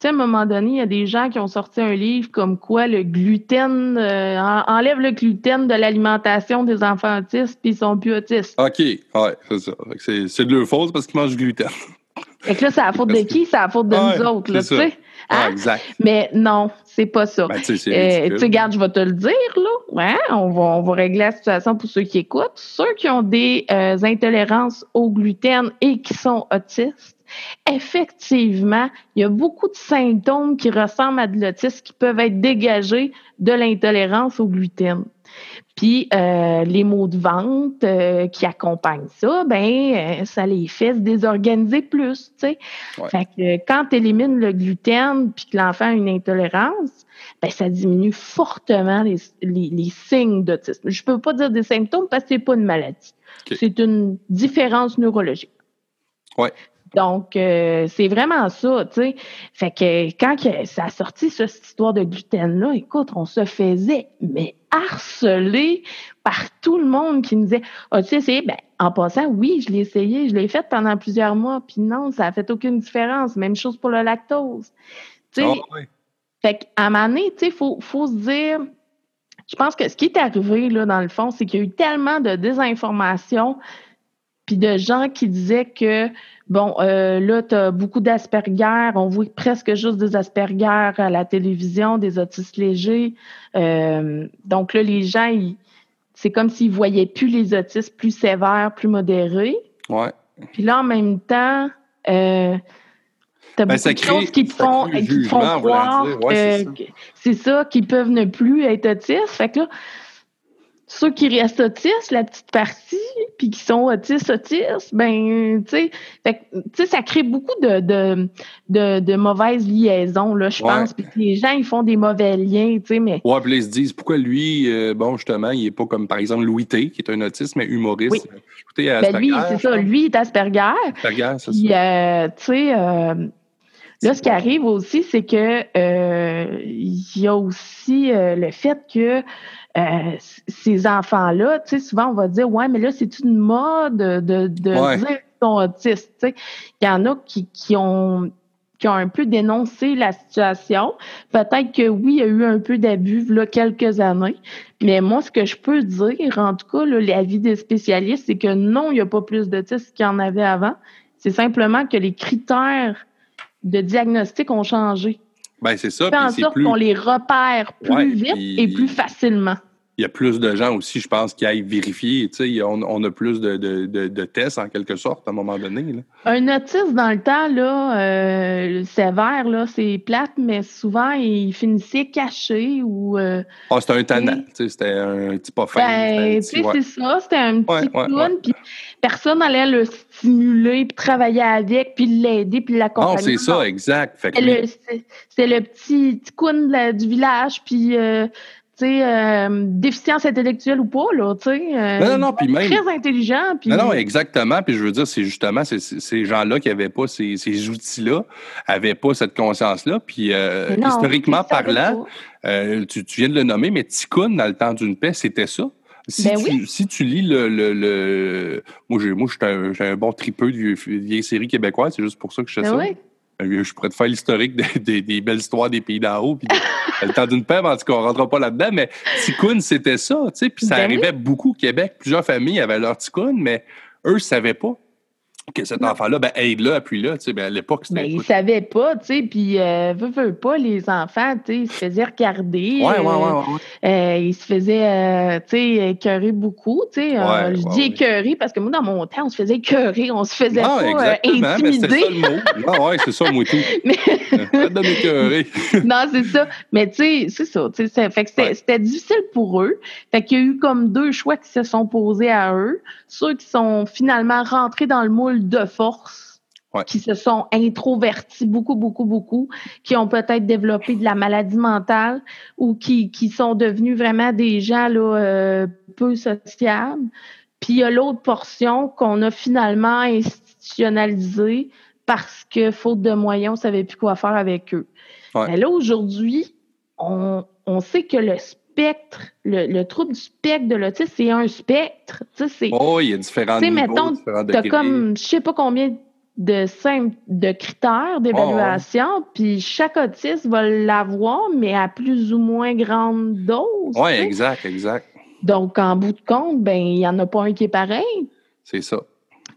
sais, à un moment donné, il y a des gens qui ont sorti un livre comme quoi le gluten, euh, enlève le gluten de l'alimentation des enfants autistes, puis ils sont plus autistes. OK, ouais, c'est ça. C'est de leur faute parce qu'ils mangent du gluten. Fait que là, c'est la faute de qui? C'est la faute de nous autres, là, tu sais. Ah, hein? exact. Mais non, c'est pas ça. Ben, tu sais, euh, je vais te le dire, là. Ouais, on va, on va régler la situation pour ceux qui écoutent. Ceux qui ont des euh, intolérances au gluten et qui sont autistes, effectivement, il y a beaucoup de symptômes qui ressemblent à de l'autisme qui peuvent être dégagés de l'intolérance au gluten. Puis euh, les maux de vente euh, qui accompagnent ça, ben euh, ça les fait se désorganiser plus, tu sais. Fait que quand tu élimines le gluten puis que l'enfant a une intolérance, ben ça diminue fortement les, les, signes d'autisme. Je peux pas dire des symptômes parce que c'est pas une maladie. C'est une différence neurologique. Ouais. Donc, euh, c'est vraiment ça, tu sais. Fait que quand ça a sorti cette histoire de gluten-là, écoute, on se faisait, mais harceler par tout le monde qui nous disait As-tu essayé? Ben, en passant, oui, je l'ai essayé, je l'ai fait pendant plusieurs mois, puis non, ça a fait aucune différence. Même chose pour le lactose. Tu sais. Ah fait qu'à un moment donné, tu sais, il faut, faut se dire. Je pense que ce qui est arrivé, là, dans le fond, c'est qu'il y a eu tellement de désinformation puis de gens qui disaient que bon, euh, là, tu as beaucoup d'Asperger, on voit presque juste des Asperger à la télévision, des autistes légers. Euh, donc là, les gens, c'est comme s'ils voyaient plus les autistes plus sévères, plus modérés. Ouais. Puis là, en même temps, euh, T'as ben, beaucoup de choses qui te font, qui font croire que c'est ça, qu'ils peuvent ne plus être autistes. Fait que là, ceux qui restent autistes, la petite partie, puis qui sont autistes, autistes, ben, tu sais, ça crée beaucoup de, de, de, de mauvaises liaisons, là, je pense. Puis les gens, ils font des mauvais liens, tu sais, mais... Ouais, puis ils se disent, pourquoi lui, euh, bon, justement, il est pas comme, par exemple, Louis T, qui est un autiste, mais humoriste. Oui. Écoutez, ben, lui, c'est ça, lui, il est Asperger. Asperger, c'est ça. Euh, tu sais... Euh, Là, ce qui arrive aussi, c'est que il y a aussi le fait que euh, ces enfants-là, tu sais, souvent on va dire ouais, mais là c'est une mode de, de dire qu'ils sont autistes. Tu sais, il y en a qui, qui ont qui ont un peu dénoncé la situation. Peut-être que oui, il y a eu un peu d'abus là quelques années, mais moi, ce que je peux dire, en tout cas, l'avis des spécialistes, c'est que non, il n'y a pas plus d'autistes qu'il y en avait avant. C'est simplement que les critères de diagnostic ont changé. Ben, c'est ça. Fait en sorte qu'on les repère plus vite et plus facilement il y a plus de gens aussi, je pense, qui aillent vérifier. On, on a plus de, de, de, tests, en quelque sorte, à un moment donné. Là. Un autisme, dans le temps, là, euh, sévère, là, c'est plate, mais souvent, il finissait caché ou... Euh, ah, c'était un tannant, c'était un petit pas fin. Ben, c'est ça, c'était un petit clown, personne n'allait le stimuler, puis travailler avec, puis l'aider, puis l'accompagner. Non, c'est ça, exact. C'est le, petit, petit clown du village, puis... Euh, euh, déficience intellectuelle ou pas, là, tu sais. Euh, non, non, puis même. Très intelligent. Non, non, exactement. Puis je veux dire, c'est justement ces gens-là qui n'avaient pas ces, ces outils-là, n'avaient pas cette conscience-là. Puis euh, historiquement parlant, tu, tu, viens de le nommer, mais Tikkun, dans le temps d'une paix, c'était ça? Si, ben tu, si tu lis le. le, le... Moi, j'ai un, un, bon tripeux de vieilles séries québécoises, c'est juste pour ça que je fais ben ça. Euh, je pourrais te faire l'historique des, belles histoires des pays d'en haut. Puis le temps d'une paix, en tout cas, on ne rentrera pas là-dedans. Mais Ticoun, c'était ça. Tu sais, puis ça ben arrivait beaucoup au Québec. Plusieurs familles avaient leur Ticoun, mais eux ne savaient pas que cet enfant-là, ben, aide-le, appuie-le. Ben, à l'époque, c'était. Mais ben, ils ne savaient pas, tu sais, puis, euh, veut, pas, les enfants, tu sais, ils se faisaient regarder. Ouais, ouais, ouais. Euh, euh, ils se faisaient, euh, tu sais, écœurer beaucoup, tu sais. Euh, je dis écœurer parce que moi, dans mon temps, on se faisait écœurer, on se faisait ah, pas intimider. Mais c'est ça le mot. Ah, ouais, c'est ça, moi, tout. mais... Non, c'est ça. Mais, tu sais, c'est ça, tu sais, fait que c'était difficile pour eux. Fait qu'il y a eu comme deux choix qui se sont posés à eux. Ceux qui sont finalement rentrés dans le moule de force qui se sont introvertis beaucoup, beaucoup, beaucoup, qui ont peut-être développé de la maladie mentale ou qui, qui sont devenus vraiment des gens là, euh, peu sociables. Puis il y a l'autre portion qu'on a finalement institutionnalisée parce que, faute de moyens, on ne savait plus quoi faire avec eux. Mais là, aujourd'hui, on, on sait que le spectre, le, trouble du spectre de l'autisme, c'est un spectre. Oh, il y a différents niveaux, mettons, Tu as comme, je sais pas combien de, de critères d'évaluation, oh, puis chaque autiste va l'avoir, mais à plus ou moins grande dose. Oui, exact, exact. Donc, en bout de compte, ben il n'y en a pas un qui est pareil. C'est ça.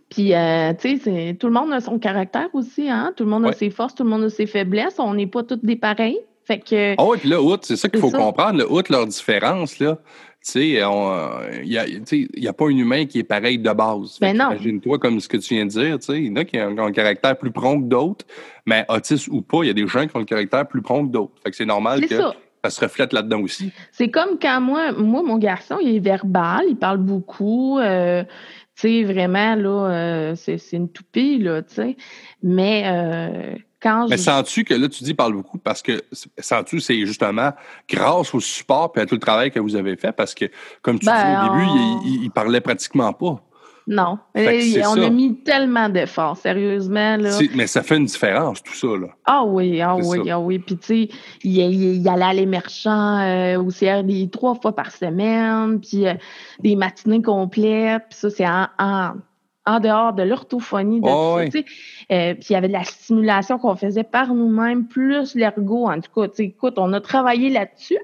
Puis, euh, tu sais, tout le monde a son caractère aussi, hein? Tout le monde a ses forces, tout le monde a ses faiblesses. On n'est pas tous des pareils. Fait que. Ah oui, puis là, outre, c'est ça qu'il faut comprendre. Là, outre leur différence, là, tu sais, il n'y a, pas un humain qui est pareil de base. Ben non. Imagine-toi comme ce que tu viens de dire, tu sais, il y en a qui ont un caractère plus prompt que d'autres, mais autiste ou pas, il y a des gens qui ont le caractère plus prompt que d'autres. Fait que c'est normal que ça. se reflète là-dedans aussi. C'est comme quand moi, moi, mon garçon, il est verbal, il parle beaucoup. Euh, tu sais, vraiment, là, euh, c'est une toupie, là, tu sais. Mais euh, mais sens-tu que là, tu dis parle beaucoup parce que sens-tu c'est justement grâce au support et à tout le travail que vous avez fait? Parce que, comme tu dis au ben, début, il, il, parlait pratiquement pas. Non. on a mis tellement d'efforts, sérieusement. Là. Mais ça fait une différence, tout ça. Là. Ah oui, ah oui, ah oui. Puis, tu sais, il, il, allait à l'émergent euh, au CRD trois fois par semaine, puis euh, des matinées complètes. Puis ça, c'est en en dehors de l'orthophonie, de oh, euh, puis il y avait de la stimulation qu'on faisait par nous-mêmes, plus l'ergo, en tout cas. Écoute, on a travaillé là-dessus.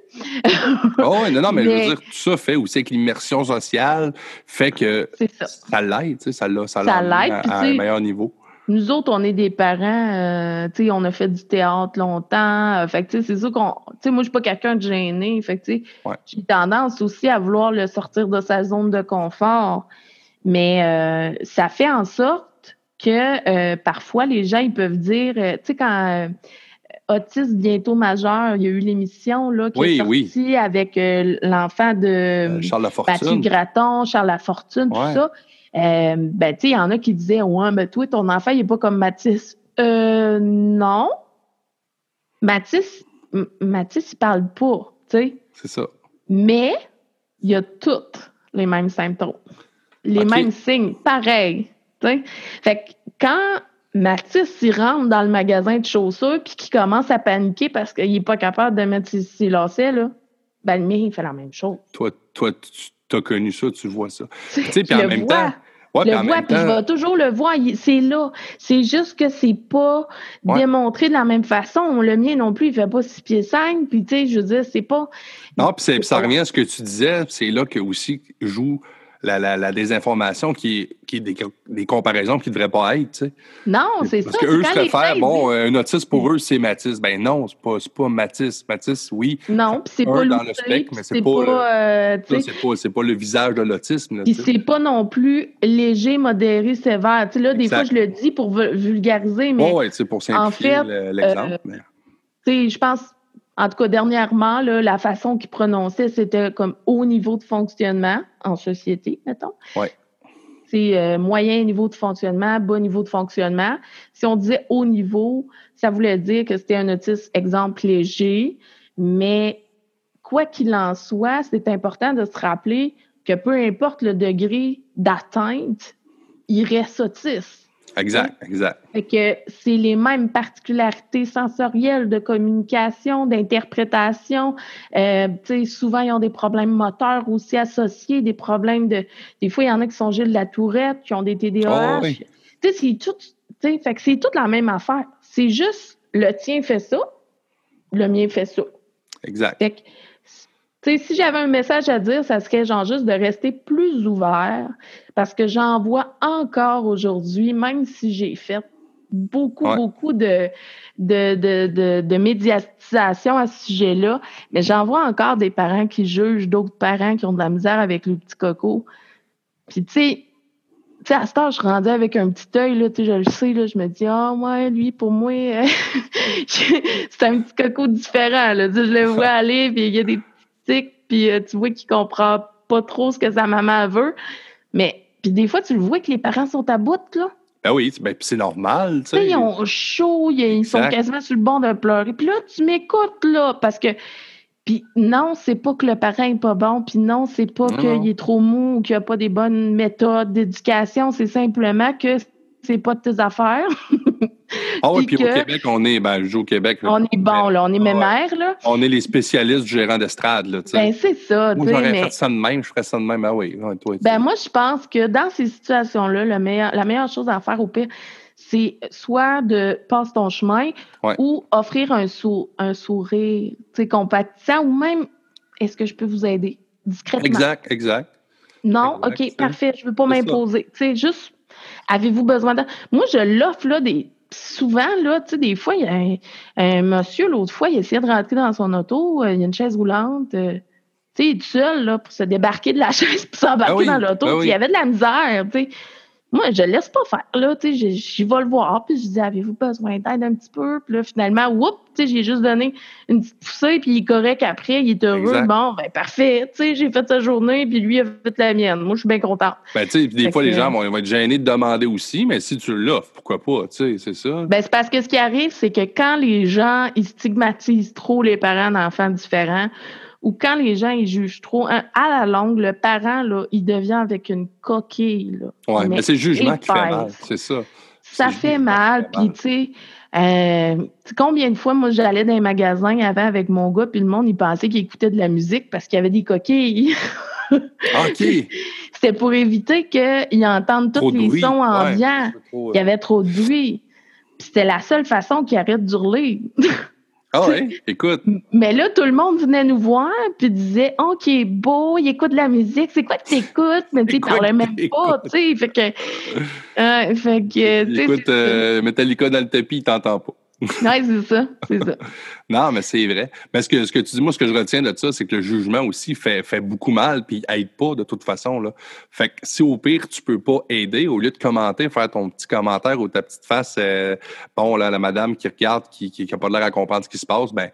oh, non, non, mais, je veux dire, tout ça fait aussi avec l'immersion sociale, fait que ça, ça l'aide, ça, ça, ça l'aide à, un meilleur niveau. Nous autres, on est des parents, euh, tu sais, on a fait du théâtre longtemps. Euh, fait que, c'est sûr qu'on. Tu sais, moi, je suis pas quelqu'un de gêné. Fait que, tu sais, j'ai tendance aussi à vouloir le sortir de sa zone de confort. Mais euh, ça fait en sorte que euh, parfois les gens ils peuvent dire, euh, tu sais, quand autiste bientôt majeur. Il y a eu l'émission là, qui est sortie avec euh, l'enfant de euh, Charles Lafortune. Graton, Charles Lafortune, tout ça. Euh, ben, tu sais, il y en a qui disaient Ouais, mais toi, ton enfant, il n'est pas comme Mathis. Euh, non. Mathis, Mathis, il parle pas, tu sais. C'est ça. Mais il y a tous les mêmes symptômes, les mêmes signes, pareil. Fait que quand Mathis il rentre dans le magasin de chaussures puis qu'il commence à paniquer parce qu'il n'est pas capable de mettre ses, lacets, là, ben le mien, il fait la même chose. Toi, toi tu as connu ça, tu vois ça. Tu sais, puis en même temps. Ouais, le vois, puis je vais toujours le voir, c'est là. C'est juste que c'est pas démontré de la même façon. Le mien non plus, il fait pas six pieds cinq, puis tu sais, je veux dire, c'est pas... Non, puis ça revient à ce que tu disais, c'est là que aussi joue la, la, la, désinformation qui est, qui est des, des, comparaisons qui ne devraient pas être. Tu sais. Non, c'est ça. Parce qu'eux se réfèrent, bon, un autiste pour eux, c'est Matisse. Ben non, c'est pas, pas Matisse. Matisse, oui. Non, c'est pas dans le spectre, mais c'est pas, pas, euh, pas, pas, le visage de l'autisme. Puis c'est pas non plus léger, modéré, sévère. Tu sais, là, des fois, je le dis pour vulgariser, mais. Oui, c'est pour simplifier en fait, l'exemple. Euh, tu sais, je pense en tout cas, dernièrement, la façon qu'il prononçait, c'était comme haut niveau de fonctionnement en société, mettons. Oui. C'est euh, moyen niveau de fonctionnement, bas niveau de fonctionnement. Si on disait haut niveau, ça voulait dire que c'était un autisme, exemple, léger, mais quoi qu'il en soit, c'est important de se rappeler que peu importe le degré d'atteinte, il reste autiste. Exact, exact. Fait que c'est les mêmes particularités sensorielles de communication, d'interprétation. Euh, souvent, ils ont des problèmes moteurs aussi associés, des problèmes de. Des fois, il y en a qui sont Gilles de la Tourette, qui ont des TDAH. Oh, oui. c'est tout. Fait que c'est toute la même affaire. C'est juste le tien fait ça, le mien fait ça. Exact. Fait que si j'avais un message à dire, ça serait genre juste de rester plus ouvert parce que j'en vois encore aujourd'hui, même si j'ai fait beaucoup, beaucoup de, de, de, de, médiatisation à ce sujet-là, mais j'en vois encore des parents qui jugent d'autres parents qui ont de la misère avec le petit coco. Puis, tu sais, tu à ce temps, je rendais avec un petit œil, là, tu sais, je le sais, là, je me dis, ah, ouais, lui, pour moi, c'est un petit coco différent, là. je le vois aller, puis il y a des puis euh, tu vois qu'il comprend pas trop ce que sa maman veut. Mais puis des fois, tu le vois que les parents sont à bout, là. Ben oui, ben, c'est normal, tu sais. Ils ont chaud, ils sont quasiment sur le bord de pleurer. Puis là, tu m'écoutes, là, parce que... Puis non, c'est pas que le parent est pas bon, puis non, c'est pas qu'il est trop mou ou qu'il a pas des bonnes méthodes d'éducation, c'est simplement que c'est pas de tes affaires. Ah oui, puis au Québec, on est, ben, je joue au Québec. on est bon, là, on est mes mères, là. On est les spécialistes du gérant d'estrade, là, tu sais. Ben, c'est ça, Moi, j'aurais fait ça de même, je ferais ça de même, ah oui. toi, ben, moi, je pense que dans ces situations-là, la meilleure chose à faire, au pire, c'est soit de passer ton chemin ou offrir un, un sourire, tu sais, compatissant ou même, est-ce que je peux vous aider discrètement? Exact, exact. Non, OK, parfait, je ne veux pas m'imposer. Tu sais, juste Avez-vous besoin de. Moi, je l'offre, là, des. Souvent, là, tu sais, des fois, il y a un, monsieur, l'autre fois, il essayait de rentrer dans son auto, euh, il y a une chaise roulante. Euh, tu sais, il est tout seul, là, pour se débarquer de la chaise, pour s'embarquer ah dans l'auto. Ah il y avait de la misère, tu sais. Moi, je laisse pas faire, là, tu sais, j'y vais le voir, puis je dis, avez-vous besoin d'aide un petit peu? Puis là, finalement, whoop, tu sais, j'ai juste donné une petite poussée, puis il est correct après, il est heureux. Bon, ben parfait, tu sais, j'ai fait sa journée, puis lui a fait la mienne. Moi, je suis bien contente. Ben, tu sais, des fois, les gens vont, être gênés de demander aussi, mais si tu l'offres, pourquoi pas, tu sais, c'est ça? Ben, c'est parce que ce qui arrive, c'est que quand les gens, ils stigmatisent trop les parents d'enfants différents, ou quand les gens ils jugent trop, à la longue, le parent, là, il devient avec une coquille. Oui, mais, c'est le jugement qui fait mal, c'est ça. Ça fait mal, puis tu sais, euh, combien de fois, moi, j'allais dans les magasins avant avec mon gars, puis le monde, il pensait qu'il écoutait de la musique parce qu'il y avait des coquilles. OK. C'était pour éviter qu'ils entendent tous les sons ambiants. Il y avait trop de bruit. C'était la seule façon qu'ils arrêtent d'hurler. Ah oui, écoute. Mais là, tout le monde venait nous voir puis disait Oh, qui est beau, il écoute de la musique, c'est quoi que t'écoutes? Mais tu parlais même pas, tu sais. Fait que. Euh, fait que. Écoute, euh, Metallica dans le tapis, il t'entend pas. c'est ça, ça. non, mais c'est vrai. Mais ce que, ce que tu dis, moi, ce que je retiens de ça, c'est que le jugement aussi fait, fait beaucoup mal, puis aide pas de toute façon. Là. Fait que si au pire, tu peux pas aider, au lieu de commenter, faire ton petit commentaire ou ta petite face, euh, bon, là, la madame qui regarde, qui, qui, qui a pas l'air à comprendre ce qui se passe, ben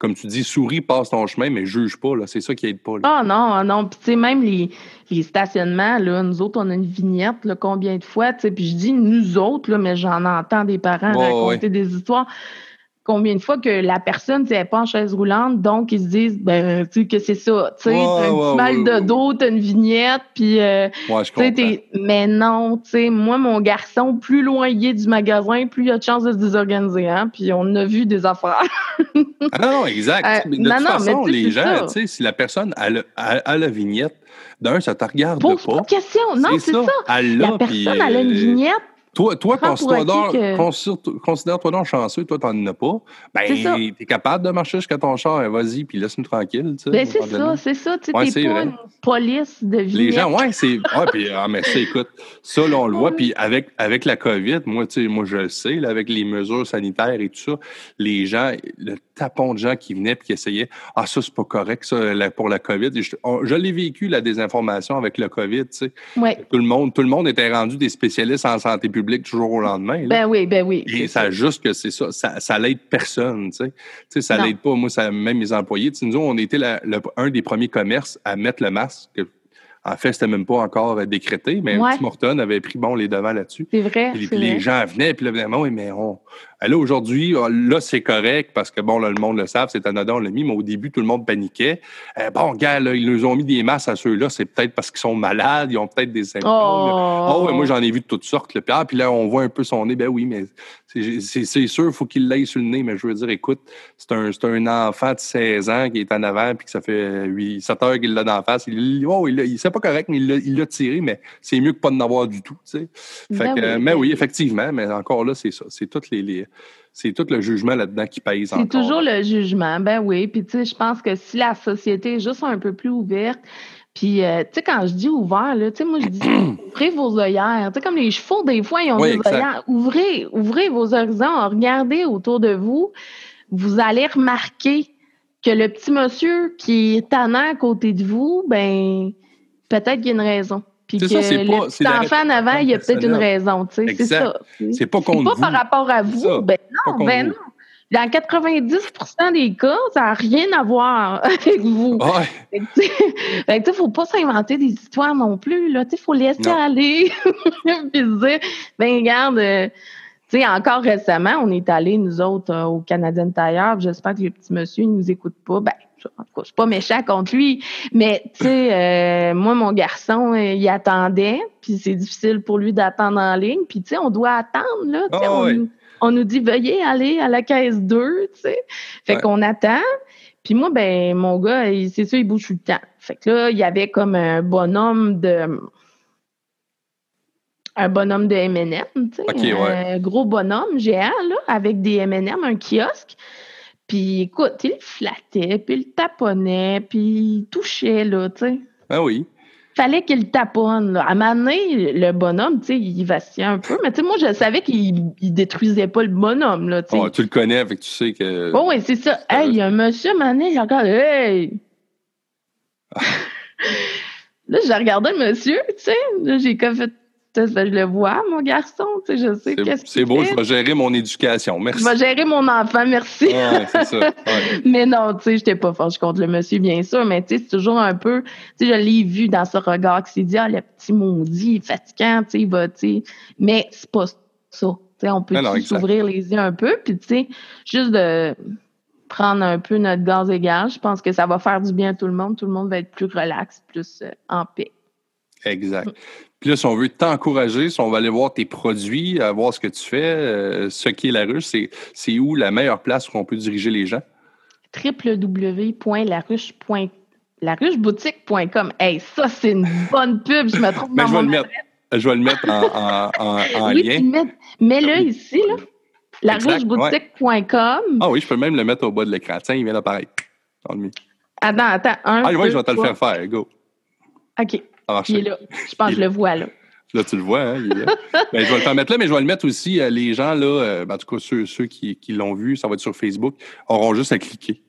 comme tu dis, souris, passe ton chemin, mais juge pas. Là. C'est ça qui aide pas. Ah non, ah non. Puis tu sais, même les, les stationnements, là, nous autres, on a une vignette, là, combien de fois, tu sais, puis je dis nous autres, là, mais j'en entends des parents raconter des histoires combien de fois que la personne n'est pas en chaise roulante, donc ils se disent ben tu sais que c'est ça, tu sais, t'as un petit mal de dos, t'as une vignette, puis euh, mais non, tu sais, moi mon garçon, plus loin il est du magasin, plus il y a de chances de se désorganiser, hein, puis on a vu des affaires. ah non, exact. Euh, de toute façon, les gens, tu sais, si la personne a, la vignette, d'un, ça te regarde Pose pas. pas de question, non, c'est ça. la personne, elle a une euh, vignette, toi, toi considère-toi donc chanceux, toi, t'en as pas. Ben, t'es capable de marcher jusqu'à ton char, vas-y, puis laisse-nous tranquille. Ben, c'est ça, c'est ça. Tu ouais, t'es pas une police de vie. Les gens, ouais, c'est. Ouais, puis, ah, mais ça, écoute, ça, là, on le voit, puis avec, avec la COVID, moi, tu sais, moi, je le sais, là, avec les mesures sanitaires et tout ça, les gens, le tapon de gens qui venaient puis qui essayaient, ah, ça, c'est pas correct, ça, pour la COVID. Je, l'ai vécu, la désinformation avec le COVID, tu sais. Tout le monde, tout le monde était rendu des spécialistes en santé publique public du jour au lendemain. Ben oui, ben oui. Et ça, juste que c'est ça, ça, ça l'aide personne, tu sais. Tu sais, ça l'aide pas, moi, ça, même mes employés. Tu sais, nous, on était un des premiers commerces à mettre le masque. En fait, c'était même pas encore décrété, mais Tim Morton avait pris bon les devants là-dessus. C'est vrai. Puis, les gens venaient, puis là, vraiment, oui, mais on, Là, aujourd'hui, ah, là, c'est correct parce que, bon, là, le monde le savent, c'est anodin, on l'a mis, mais au début, tout le monde paniquait. Euh, bon, gars, là, ils nous ont mis des masques à ceux-là, c'est peut-être parce qu'ils sont malades, ils ont peut-être des symptômes. Oh, ouais, moi, j'en ai vu de toutes sortes. Là. Puis, ah, puis là, on voit un peu son nez. Ben oui, mais c'est sûr, il faut qu'il l'aille sur le nez. Mais je veux dire, écoute, c'est un, un enfant de 16 ans qui est en avant, puis que ça fait 8, 7 heures qu'il l'a d'en face. Il, oh, il, il c'est pas correct, mais il l'a tiré, mais c'est mieux que pas de n'avoir du tout. Tu sais. Fait ben que, oui, mais ben oui, effectivement, mais encore là, c'est ça. C'est toutes les, les c'est tout le jugement là-dedans qui pèse C'est toujours le jugement, ben oui. Puis tu sais, je pense que si la société est juste un peu plus ouverte, puis, euh, tu sais, quand je dis ouvert, là, tu sais, moi, je dis ouvrez vos œillères. Tu sais, comme les chevaux, des fois, ils ont des œillères. Ouvrez, ouvrez vos horizons, regardez autour de vous. Vous allez remarquer que le petit monsieur qui est tannant à côté de vous, ben, peut-être qu'il y a une raison. Puis que ça, le pas, petit enfant en avant, il y a peut-être une raison, tu sais, c'est ça. C'est pas contre pas par rapport à vous, ben non, ben non. Dans 90% des cas, ça n'a rien à voir avec vous. Ouais. Il ne faut pas s'inventer des histoires non plus. Il faut laisser aller. Puis se dire, ben regarde, euh, tu sais, encore récemment, on est allé, nous autres, euh, au Canadien Tailleur. J'espère que le petit monsieur ne nous écoute pas. Ben, en tout cas, je suis pas méchant contre lui, mais tu sais, euh, moi, mon garçon, euh, il attendait, puis c'est difficile pour lui d'attendre en ligne, puis tu sais, on doit attendre, là. Ah on, nous dit, veuillez aller à la caisse 2, tu sais. Fait qu'on attend. Puis moi, ben, mon gars, c'est ça, il bouge tout le temps. Fait que là, il y avait comme un bonhomme de un bonhomme de M&M, tu sais, un gros bonhomme géant, là, avec des M&M, un kiosque. Puis écoute, il flattait, puis il taponnait, puis il touchait, là, tu sais. Ah oui. Fallait qu'il taponne, là. À un moment donné, le bonhomme, tu sais, il vacillait un peu. Mais tu sais, moi, je savais qu'il détruisait pas le bonhomme, là, tu sais. Oh, tu le connais, avec tu sais que... Oh, oui, c'est ça. Hey, il y a un monsieur, à donné, il regarde, hey! là, j'ai regardé le monsieur, tu sais. Là, j'ai comme fait, je le vois, mon garçon, tu sais, je sais qu'est-ce C'est beau, je vais gérer mon éducation, merci. Je vais gérer mon enfant, merci. Ouais, ça. mais non, tu sais, j'étais pas forte contre le monsieur, bien sûr, mais tu sais, c'est toujours un peu, tu sais, je l'ai vu dans ce regard qui s'est dit, ah, le petit maudit, il est fatigant, tu sais, il va, tu sais, mais c'est pas ça. Tu sais, on peut s'ouvrir les yeux un peu, puis tu sais, juste de prendre un peu notre gaz égal, je pense que ça va faire du bien à tout le monde. Tout le monde va être plus relax, plus euh, en paix. Exact. Puis là, si on veut t'encourager, si on va aller voir tes produits, voir ce que tu fais, euh, ce qui est la ruche, c'est où la meilleure place où on peut diriger les gens? www.larucheboutique.com. Hey, ça, c'est une bonne pub. Je me trouve ben, je, vais le mettre, je vais le mettre en, en, oui, lien. Mets-le ici, là. Larucheboutique.com. Ah oui, je peux même le mettre au bas de l'écran. Tiens, il vient d'appareiller. Attends, attends. Un, ah oui, je vais te le faire faire. Go. OK. Il est là. Je pense que je le vois là. Là, tu le vois, hein, il est là. Ben, je vais le faire mettre là, mais je vais le mettre aussi. Euh, les gens, là, euh, ben, en tout cas, ceux, ceux qui, qui l'ont vu, ça va être sur Facebook, auront juste à cliquer.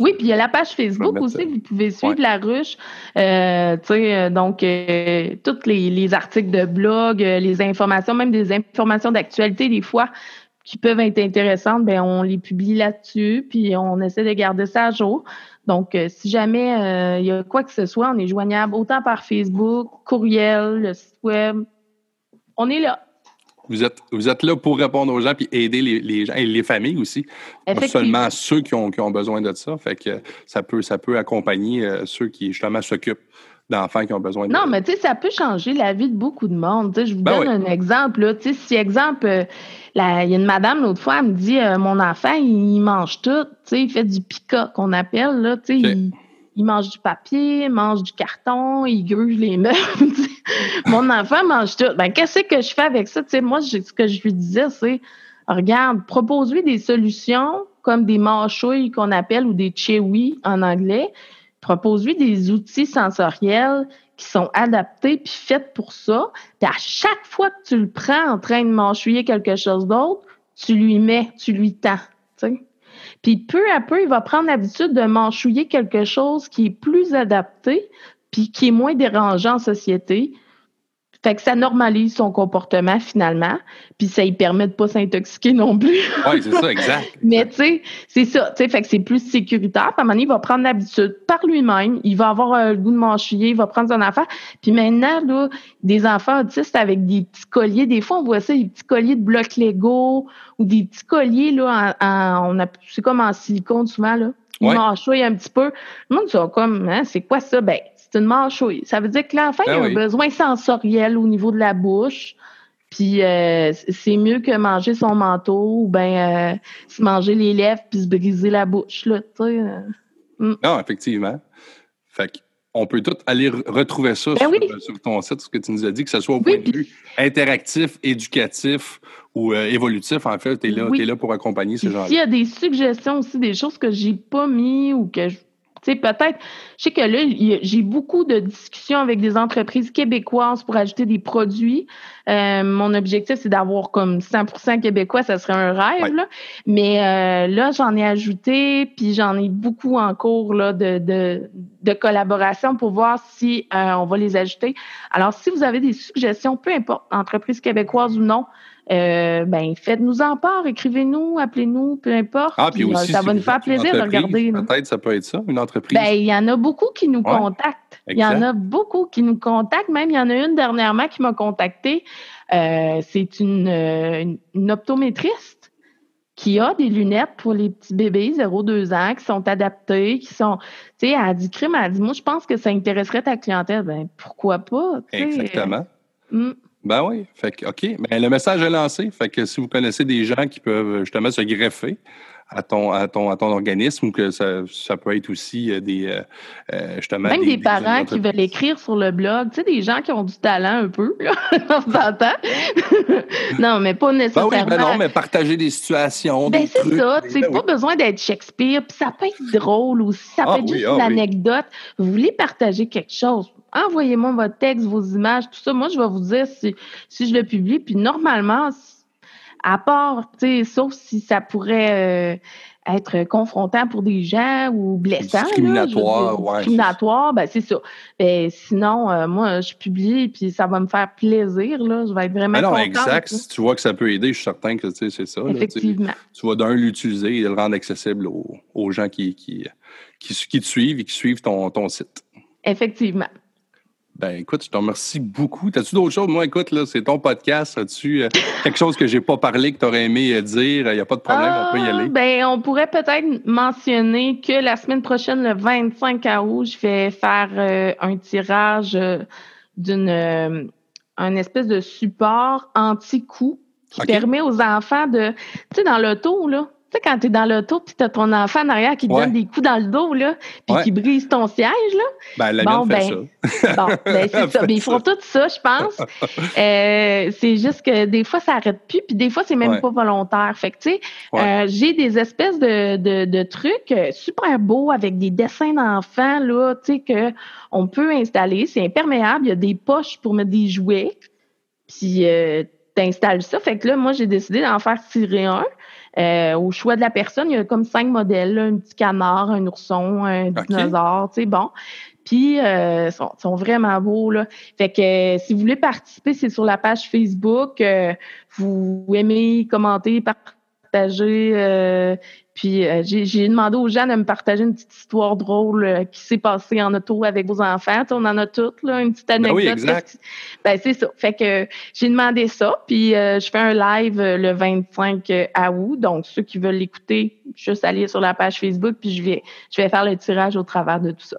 Oui, puis il y a la page Facebook aussi, vous pouvez suivre la ruche. Euh, donc, tous les, les, articles de blog, les informations, même des informations d'actualité, des fois, qui peuvent être intéressantes, ben on les publie là-dessus, puis on essaie de garder ça à jour. Donc, euh, si jamais euh, il y a quoi que ce soit, on est joignable autant par Facebook, courriel, le site web. On est là. Vous êtes, vous êtes là pour répondre aux gens puis aider les, gens et les familles aussi. Pas seulement ceux qui ont, qui ont besoin de ça. Fait que ça peut, ça peut accompagner euh, ceux qui justement s'occupent d'enfants qui ont besoin de Non, mais tu sais, ça peut changer la vie de beaucoup de monde. je vous ben donne un exemple. Là. Si, exemple, il y a une madame l'autre fois, elle me dit euh, Mon enfant, il, mange tout, il fait du pica qu'on appelle, là, il, mange du papier, il mange du carton, il gruge les meubles. Mon enfant mange tout. Ben, qu'est-ce que je fais avec ça? moi, ce que je lui disais, c'est regarde, propose-lui des solutions comme des mâchouilles qu'on appelle ou des chewy en anglais. Propose-lui des outils sensoriels qui sont adaptés puis faits pour ça. Puis à chaque fois que tu le prends en train de mâchouiller quelque chose d'autre, tu lui mets, tu lui tends. Puis peu à peu, il va prendre l'habitude de mâchouiller quelque chose qui est plus adapté puis qui est moins dérangeant en société, fait que ça normalise son comportement finalement, puis ça lui permet de pas s'intoxiquer non plus. oui, c'est ça, exact. Mais tu sais, c'est ça, tu sais, fait que c'est plus sécuritaire. Puis à un moment donné, il va prendre l'habitude par lui-même, il va avoir euh, le goût de manchouiller, il va prendre son enfant. Puis maintenant, là, des enfants autistes avec des petits colliers, des fois on voit ça, des petits colliers de blocs Lego ou des petits colliers, là, en, on a, c'est comme en silicone souvent, là. Ils ouais. un petit peu. Le monde, sont comme, hein, c'est quoi ça? Ben, c'est une mâchouille. Ça veut dire que l'enfant ben a un besoin sensoriel au niveau de la bouche. Puis euh, c'est mieux que manger son manteau ou bien euh, se manger les lèvres puis se briser la bouche. Là, euh. mm. Non, effectivement. Fait on peut tout aller retrouver ça ben sur, ton site, ce que tu nous as dit, que ce soit au point de vue interactif, éducatif ou évolutif. En fait, tu es, là pour accompagner ces gens-là. Il y a des suggestions aussi, des choses que j'ai pas mis ou que je peut-être, je sais que là, j'ai beaucoup de discussions avec des entreprises québécoises pour ajouter des produits. Euh, mon objectif, c'est d'avoir comme 100% québécois, ça serait un rêve. Là. Mais euh, là, j'en ai ajouté, puis j'en ai beaucoup en cours là, de, de, de collaboration pour voir si euh, on va les ajouter. Alors, si vous avez des suggestions, peu importe, entreprise québécoise ou non, euh, ben faites-nous en part, écrivez-nous, appelez-nous, peu importe. Ah, puis aussi, ça va nous faire plaisir de regarder. Peut-être ça peut être ça, une entreprise. Ben, il y en a beaucoup qui nous contactent. Il y en a beaucoup qui nous contactent. Même, il y en a une dernièrement qui m'a contacté. Euh, c'est une, une, une, optométriste qui a des lunettes pour les petits bébés 0-2 ans qui sont adaptés, qui sont. Tu sais, elle a dit crime, elle a dit Moi, je pense que ça intéresserait ta clientèle. Ben, pourquoi pas? Exactement. Hmm. Ben oui. Fait que, OK. Ben, le message est lancé. Fait que si vous connaissez des gens qui peuvent justement se greffer à ton, à ton, à ton organisme ou que ça, ça peut être aussi euh, des euh, euh, justement. Même des, parents qui veulent écrire sur le blog, tu sais, des gens qui ont du talent un peu, là, on s'entend. non, mais pas nécessairement. Ben oui, ben non, mais partager des situations. Ben c'est ça, tu sais, ben pas besoin d'être Shakespeare, puis ça peut être drôle aussi, ça peut ah être juste ah une anecdote. Vous voulez partager quelque chose, envoyez-moi votre texte, vos images, tout ça. Moi, je vais vous dire si, si je le publie. Puis normalement, à part, sauf si ça pourrait euh, être confrontant pour des gens ou blessant. Discriminatoire, ouais, Discriminatoire, ben c'est ça. Ben, sinon, euh, moi, je publie puis ça va me faire plaisir. Là. Je vais être vraiment non, exact. Si tu vois que ça peut aider, je suis certain que c'est ça. Effectivement. tu vas d'un l'utiliser et le rendre accessible aux, gens qui, qui, qui, te suivent et qui suivent ton, ton site. Effectivement. Ben écoute, je te remercie beaucoup. T'as-tu d'autres choses? Moi, écoute, là, c'est ton podcast. As-tu euh, quelque chose que j'ai pas parlé que tu aurais aimé euh, dire? Il n'y a pas de problème, on peut y aller. Ah, ben, on pourrait peut-être mentionner que la semaine prochaine, le 25 août, je vais faire euh, un tirage d'une un espèce de support anti-coup qui permet aux enfants de, tu sais, dans l'auto, là, sais, quand tu es dans l'auto puis tu as ton enfant en arrière qui te donne des coups dans le dos, là, puis qui brise ton siège, là. Ben, la bon, ben, ça. bon, ben, c'est ça. Mais ils font tout ça, je pense. Euh, c'est juste que des fois, ça arrête plus, puis des fois, c'est même pas volontaire. Fait que, tu sais, euh, j'ai des espèces de, de, de, trucs euh, super beaux avec des dessins d'enfants, là, tu sais, qu'on peut installer. C'est imperméable. Il y a des poches pour mettre des jouets. puis euh, t'installes ça. Fait que là, moi, j'ai décidé d'en faire tirer un. Euh, au choix de la personne, il y a comme cinq modèles, là, un petit canard, un ourson, un dinosaure, tu sais, bon. Puis, euh, sont, sont, vraiment beaux, là. Fait que euh, si vous voulez participer, c'est sur la page Facebook. Euh, vous aimez, commenter, partager. Euh, puis, j'ai demandé aux gens de me partager une petite histoire drôle qui s'est passée en auto avec vos enfants. on en a toutes, là, une petite anecdote. Ben oui, exact. Ben, c'est ça. Fait que j'ai demandé ça. Puis, je fais un live le 25 août. Donc, ceux qui veulent l'écouter, juste aller sur la page Facebook. Puis, je vais, je vais faire le tirage au travers de tout ça.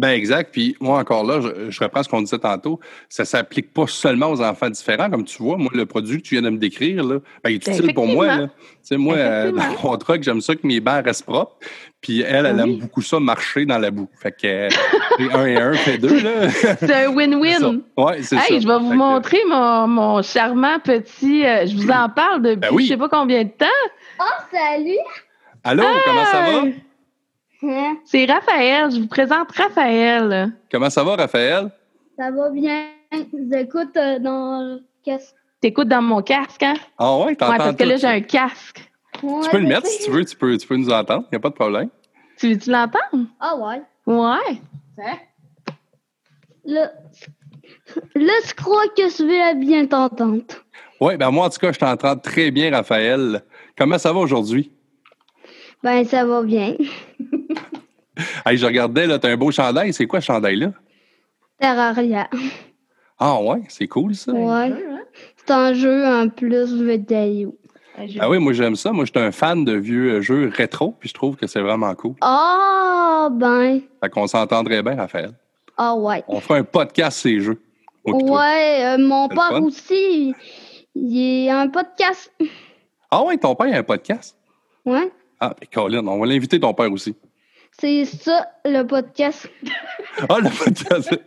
Ben exact. Puis moi, encore là, je, reprends ce qu'on disait tantôt. Ça ne s'applique pas seulement aux enfants différents. Comme tu vois, moi, le produit que tu viens de me décrire, là, ben, il est utile pour moi. Tu sais, moi, euh, dans mon truck, j'aime ça que mes bancs restent propres. Puis elle, elle aime beaucoup ça, marcher dans la boue. Fait que euh, un et un fait deux. C'est un win-win. Oui, c'est ça. Je vais vous montrer mon, mon, charmant petit. Euh, je vous en parle depuis ben je ne sais pas combien de temps. Oh, salut! Allô, comment ça va? Hein? C'est Raphaël. Je vous présente Raphaël. Comment ça va, Raphaël? Ça va bien. J'écoute euh, dans le casque. T'écoutes dans mon casque, hein? Ah ouais, t'entends Ouais, parce que là, j'ai un casque. tu peux le mettre si tu veux. Tu peux, tu peux nous entendre. Il n'y a pas de problème. Tu veux-tu l'entendre? Ah ouais. Ouais. Là, là, je crois que je vais bien t'entendre. Oui, ben moi, en tout cas, je t'entends très bien, Raphaël. Comment ça va aujourd'hui? Ben, ça va bien. hey, je regardais, là, t'as un beau chandail. C'est quoi ce chandail-là? Terraria. Ah ouais, c'est cool ça. Ouais. C'est un jeu en plus vidéo. Ah oui, moi j'aime ça. Moi, je suis un fan de vieux euh, jeux rétro, puis je trouve que c'est vraiment cool. Ah, ben. Fait qu'on s'entendrait bien, Raphaël. Ah ouais. On fera un podcast ces jeux. Ouais, euh, mon père aussi, il a un podcast. Ah ouais, ton père a un podcast? Ouais. Ah, mais Colin, on va l'inviter ton père aussi. C'est ça, le podcast. ah, le podcast.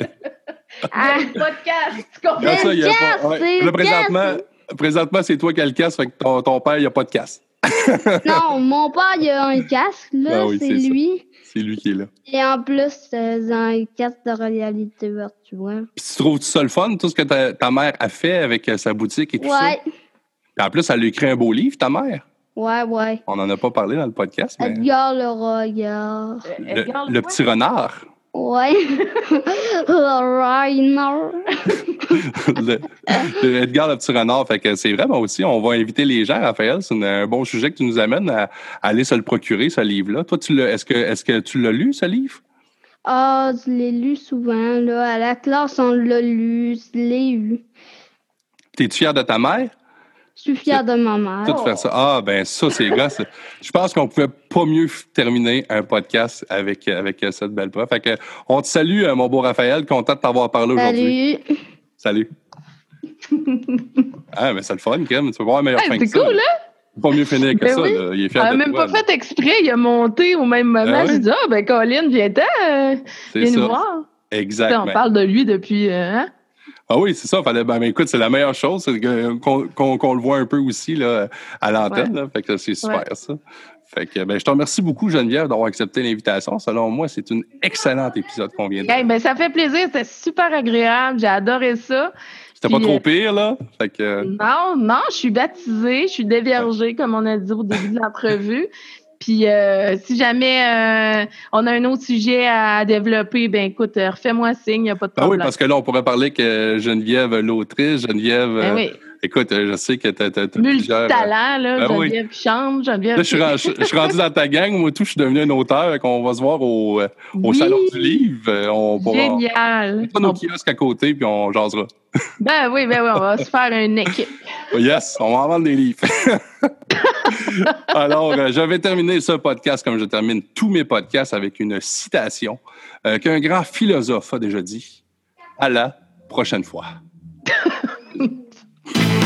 ah, le podcast, tu comprends? Le ça, y a pas, ouais. Là, présentement, présentement c'est toi qui as le casque, fait que ton, ton père, il a pas de casque. non, mon père, il a un casque, là, ah c'est lui. C'est lui qui est là. Et en plus, c'est un casque de réalité virtuelle. Puis tu trouves ça le fun, tout ce que ta, ta mère a fait avec euh, sa boutique et tout ça? Ouais. Puis en plus, elle a écrit un beau livre, ta mère. Ouais, ouais. On n'en a pas parlé dans le podcast. Mais... Edgar le regard. Le, le, petit renard. Ouais. le renard. le, Edgar le petit renard. Fait que c'est vraiment aussi, on va inviter les gens, Raphaël. C'est un bon sujet que tu nous amènes à, aller se le procurer, ce livre-là. Toi, tu est-ce que, est-ce que tu l'as lu, ce livre? Ah, je l'ai lu souvent. Là. À la classe, on l'a lu. Je l'ai lu. T'es-tu fier de ta mère? Je suis fière de ma mère. Tout faire ça. Ah, ben ça, c'est gars. Je pense qu'on pouvait pas mieux terminer un podcast avec, avec cette belle prof. Fait que, on te salue, euh, mon beau Raphaël. Content de t'avoir parlé aujourd'hui. Salut. Salut. ah, mais c'est le fun, Kim. Tu vas voir meilleur fin que ça. C'est cool, hein? Pas mieux finir que ben ça. Oui. Là. Il est fier n'a même pas fait exprès. Il a monté au même moment. Ben J'ai dit, ah, ben, Colin, viens-t'en. Euh, viens nous voir. Exactement. On parle de lui depuis. Euh, hein? Ah oui, c'est ça. Fallait, ben, écoute, c'est la meilleure chose, c'est qu'on le voit un peu aussi là, à l'antenne. Fait que c'est super ça. Fait que, ben, je te remercie beaucoup, Geneviève, d'avoir accepté l'invitation. Selon moi, c'est un excellent épisode qu'on vient de hey, ben, Ça fait plaisir. C'était super agréable. J'ai adoré ça. C'était pas trop pire, là? Fait que... Non, non, je suis baptisée, je suis déviergée, comme on a dit au début de l'entrevue. Puis euh, si jamais euh, on a un autre sujet à développer, ben écoute, euh, refais-moi signe, il n'y a pas de problème. Ben oui, parce que là, on pourrait parler que Geneviève, l'autrice, Geneviève. Ben oui. Écoute, je sais que tu as, plusieurs... talent là, ben Geneviève oui. chante, Geneviève... Là, je suis, je suis rendu dans ta gang, moi tout, je suis devenu un auteur, qu'on va se voir au, au oui. Salon du Livre. On Génial! On va nos kiosques à côté, puis on jasera. Ben oui, ben oui, on va se faire une équipe. Yes, on va en vendre des livres. Alors, euh, je vais terminer ce podcast comme je termine tous mes podcasts avec une citation euh, qu'un grand philosophe a déjà dit. À la prochaine fois. Thank you.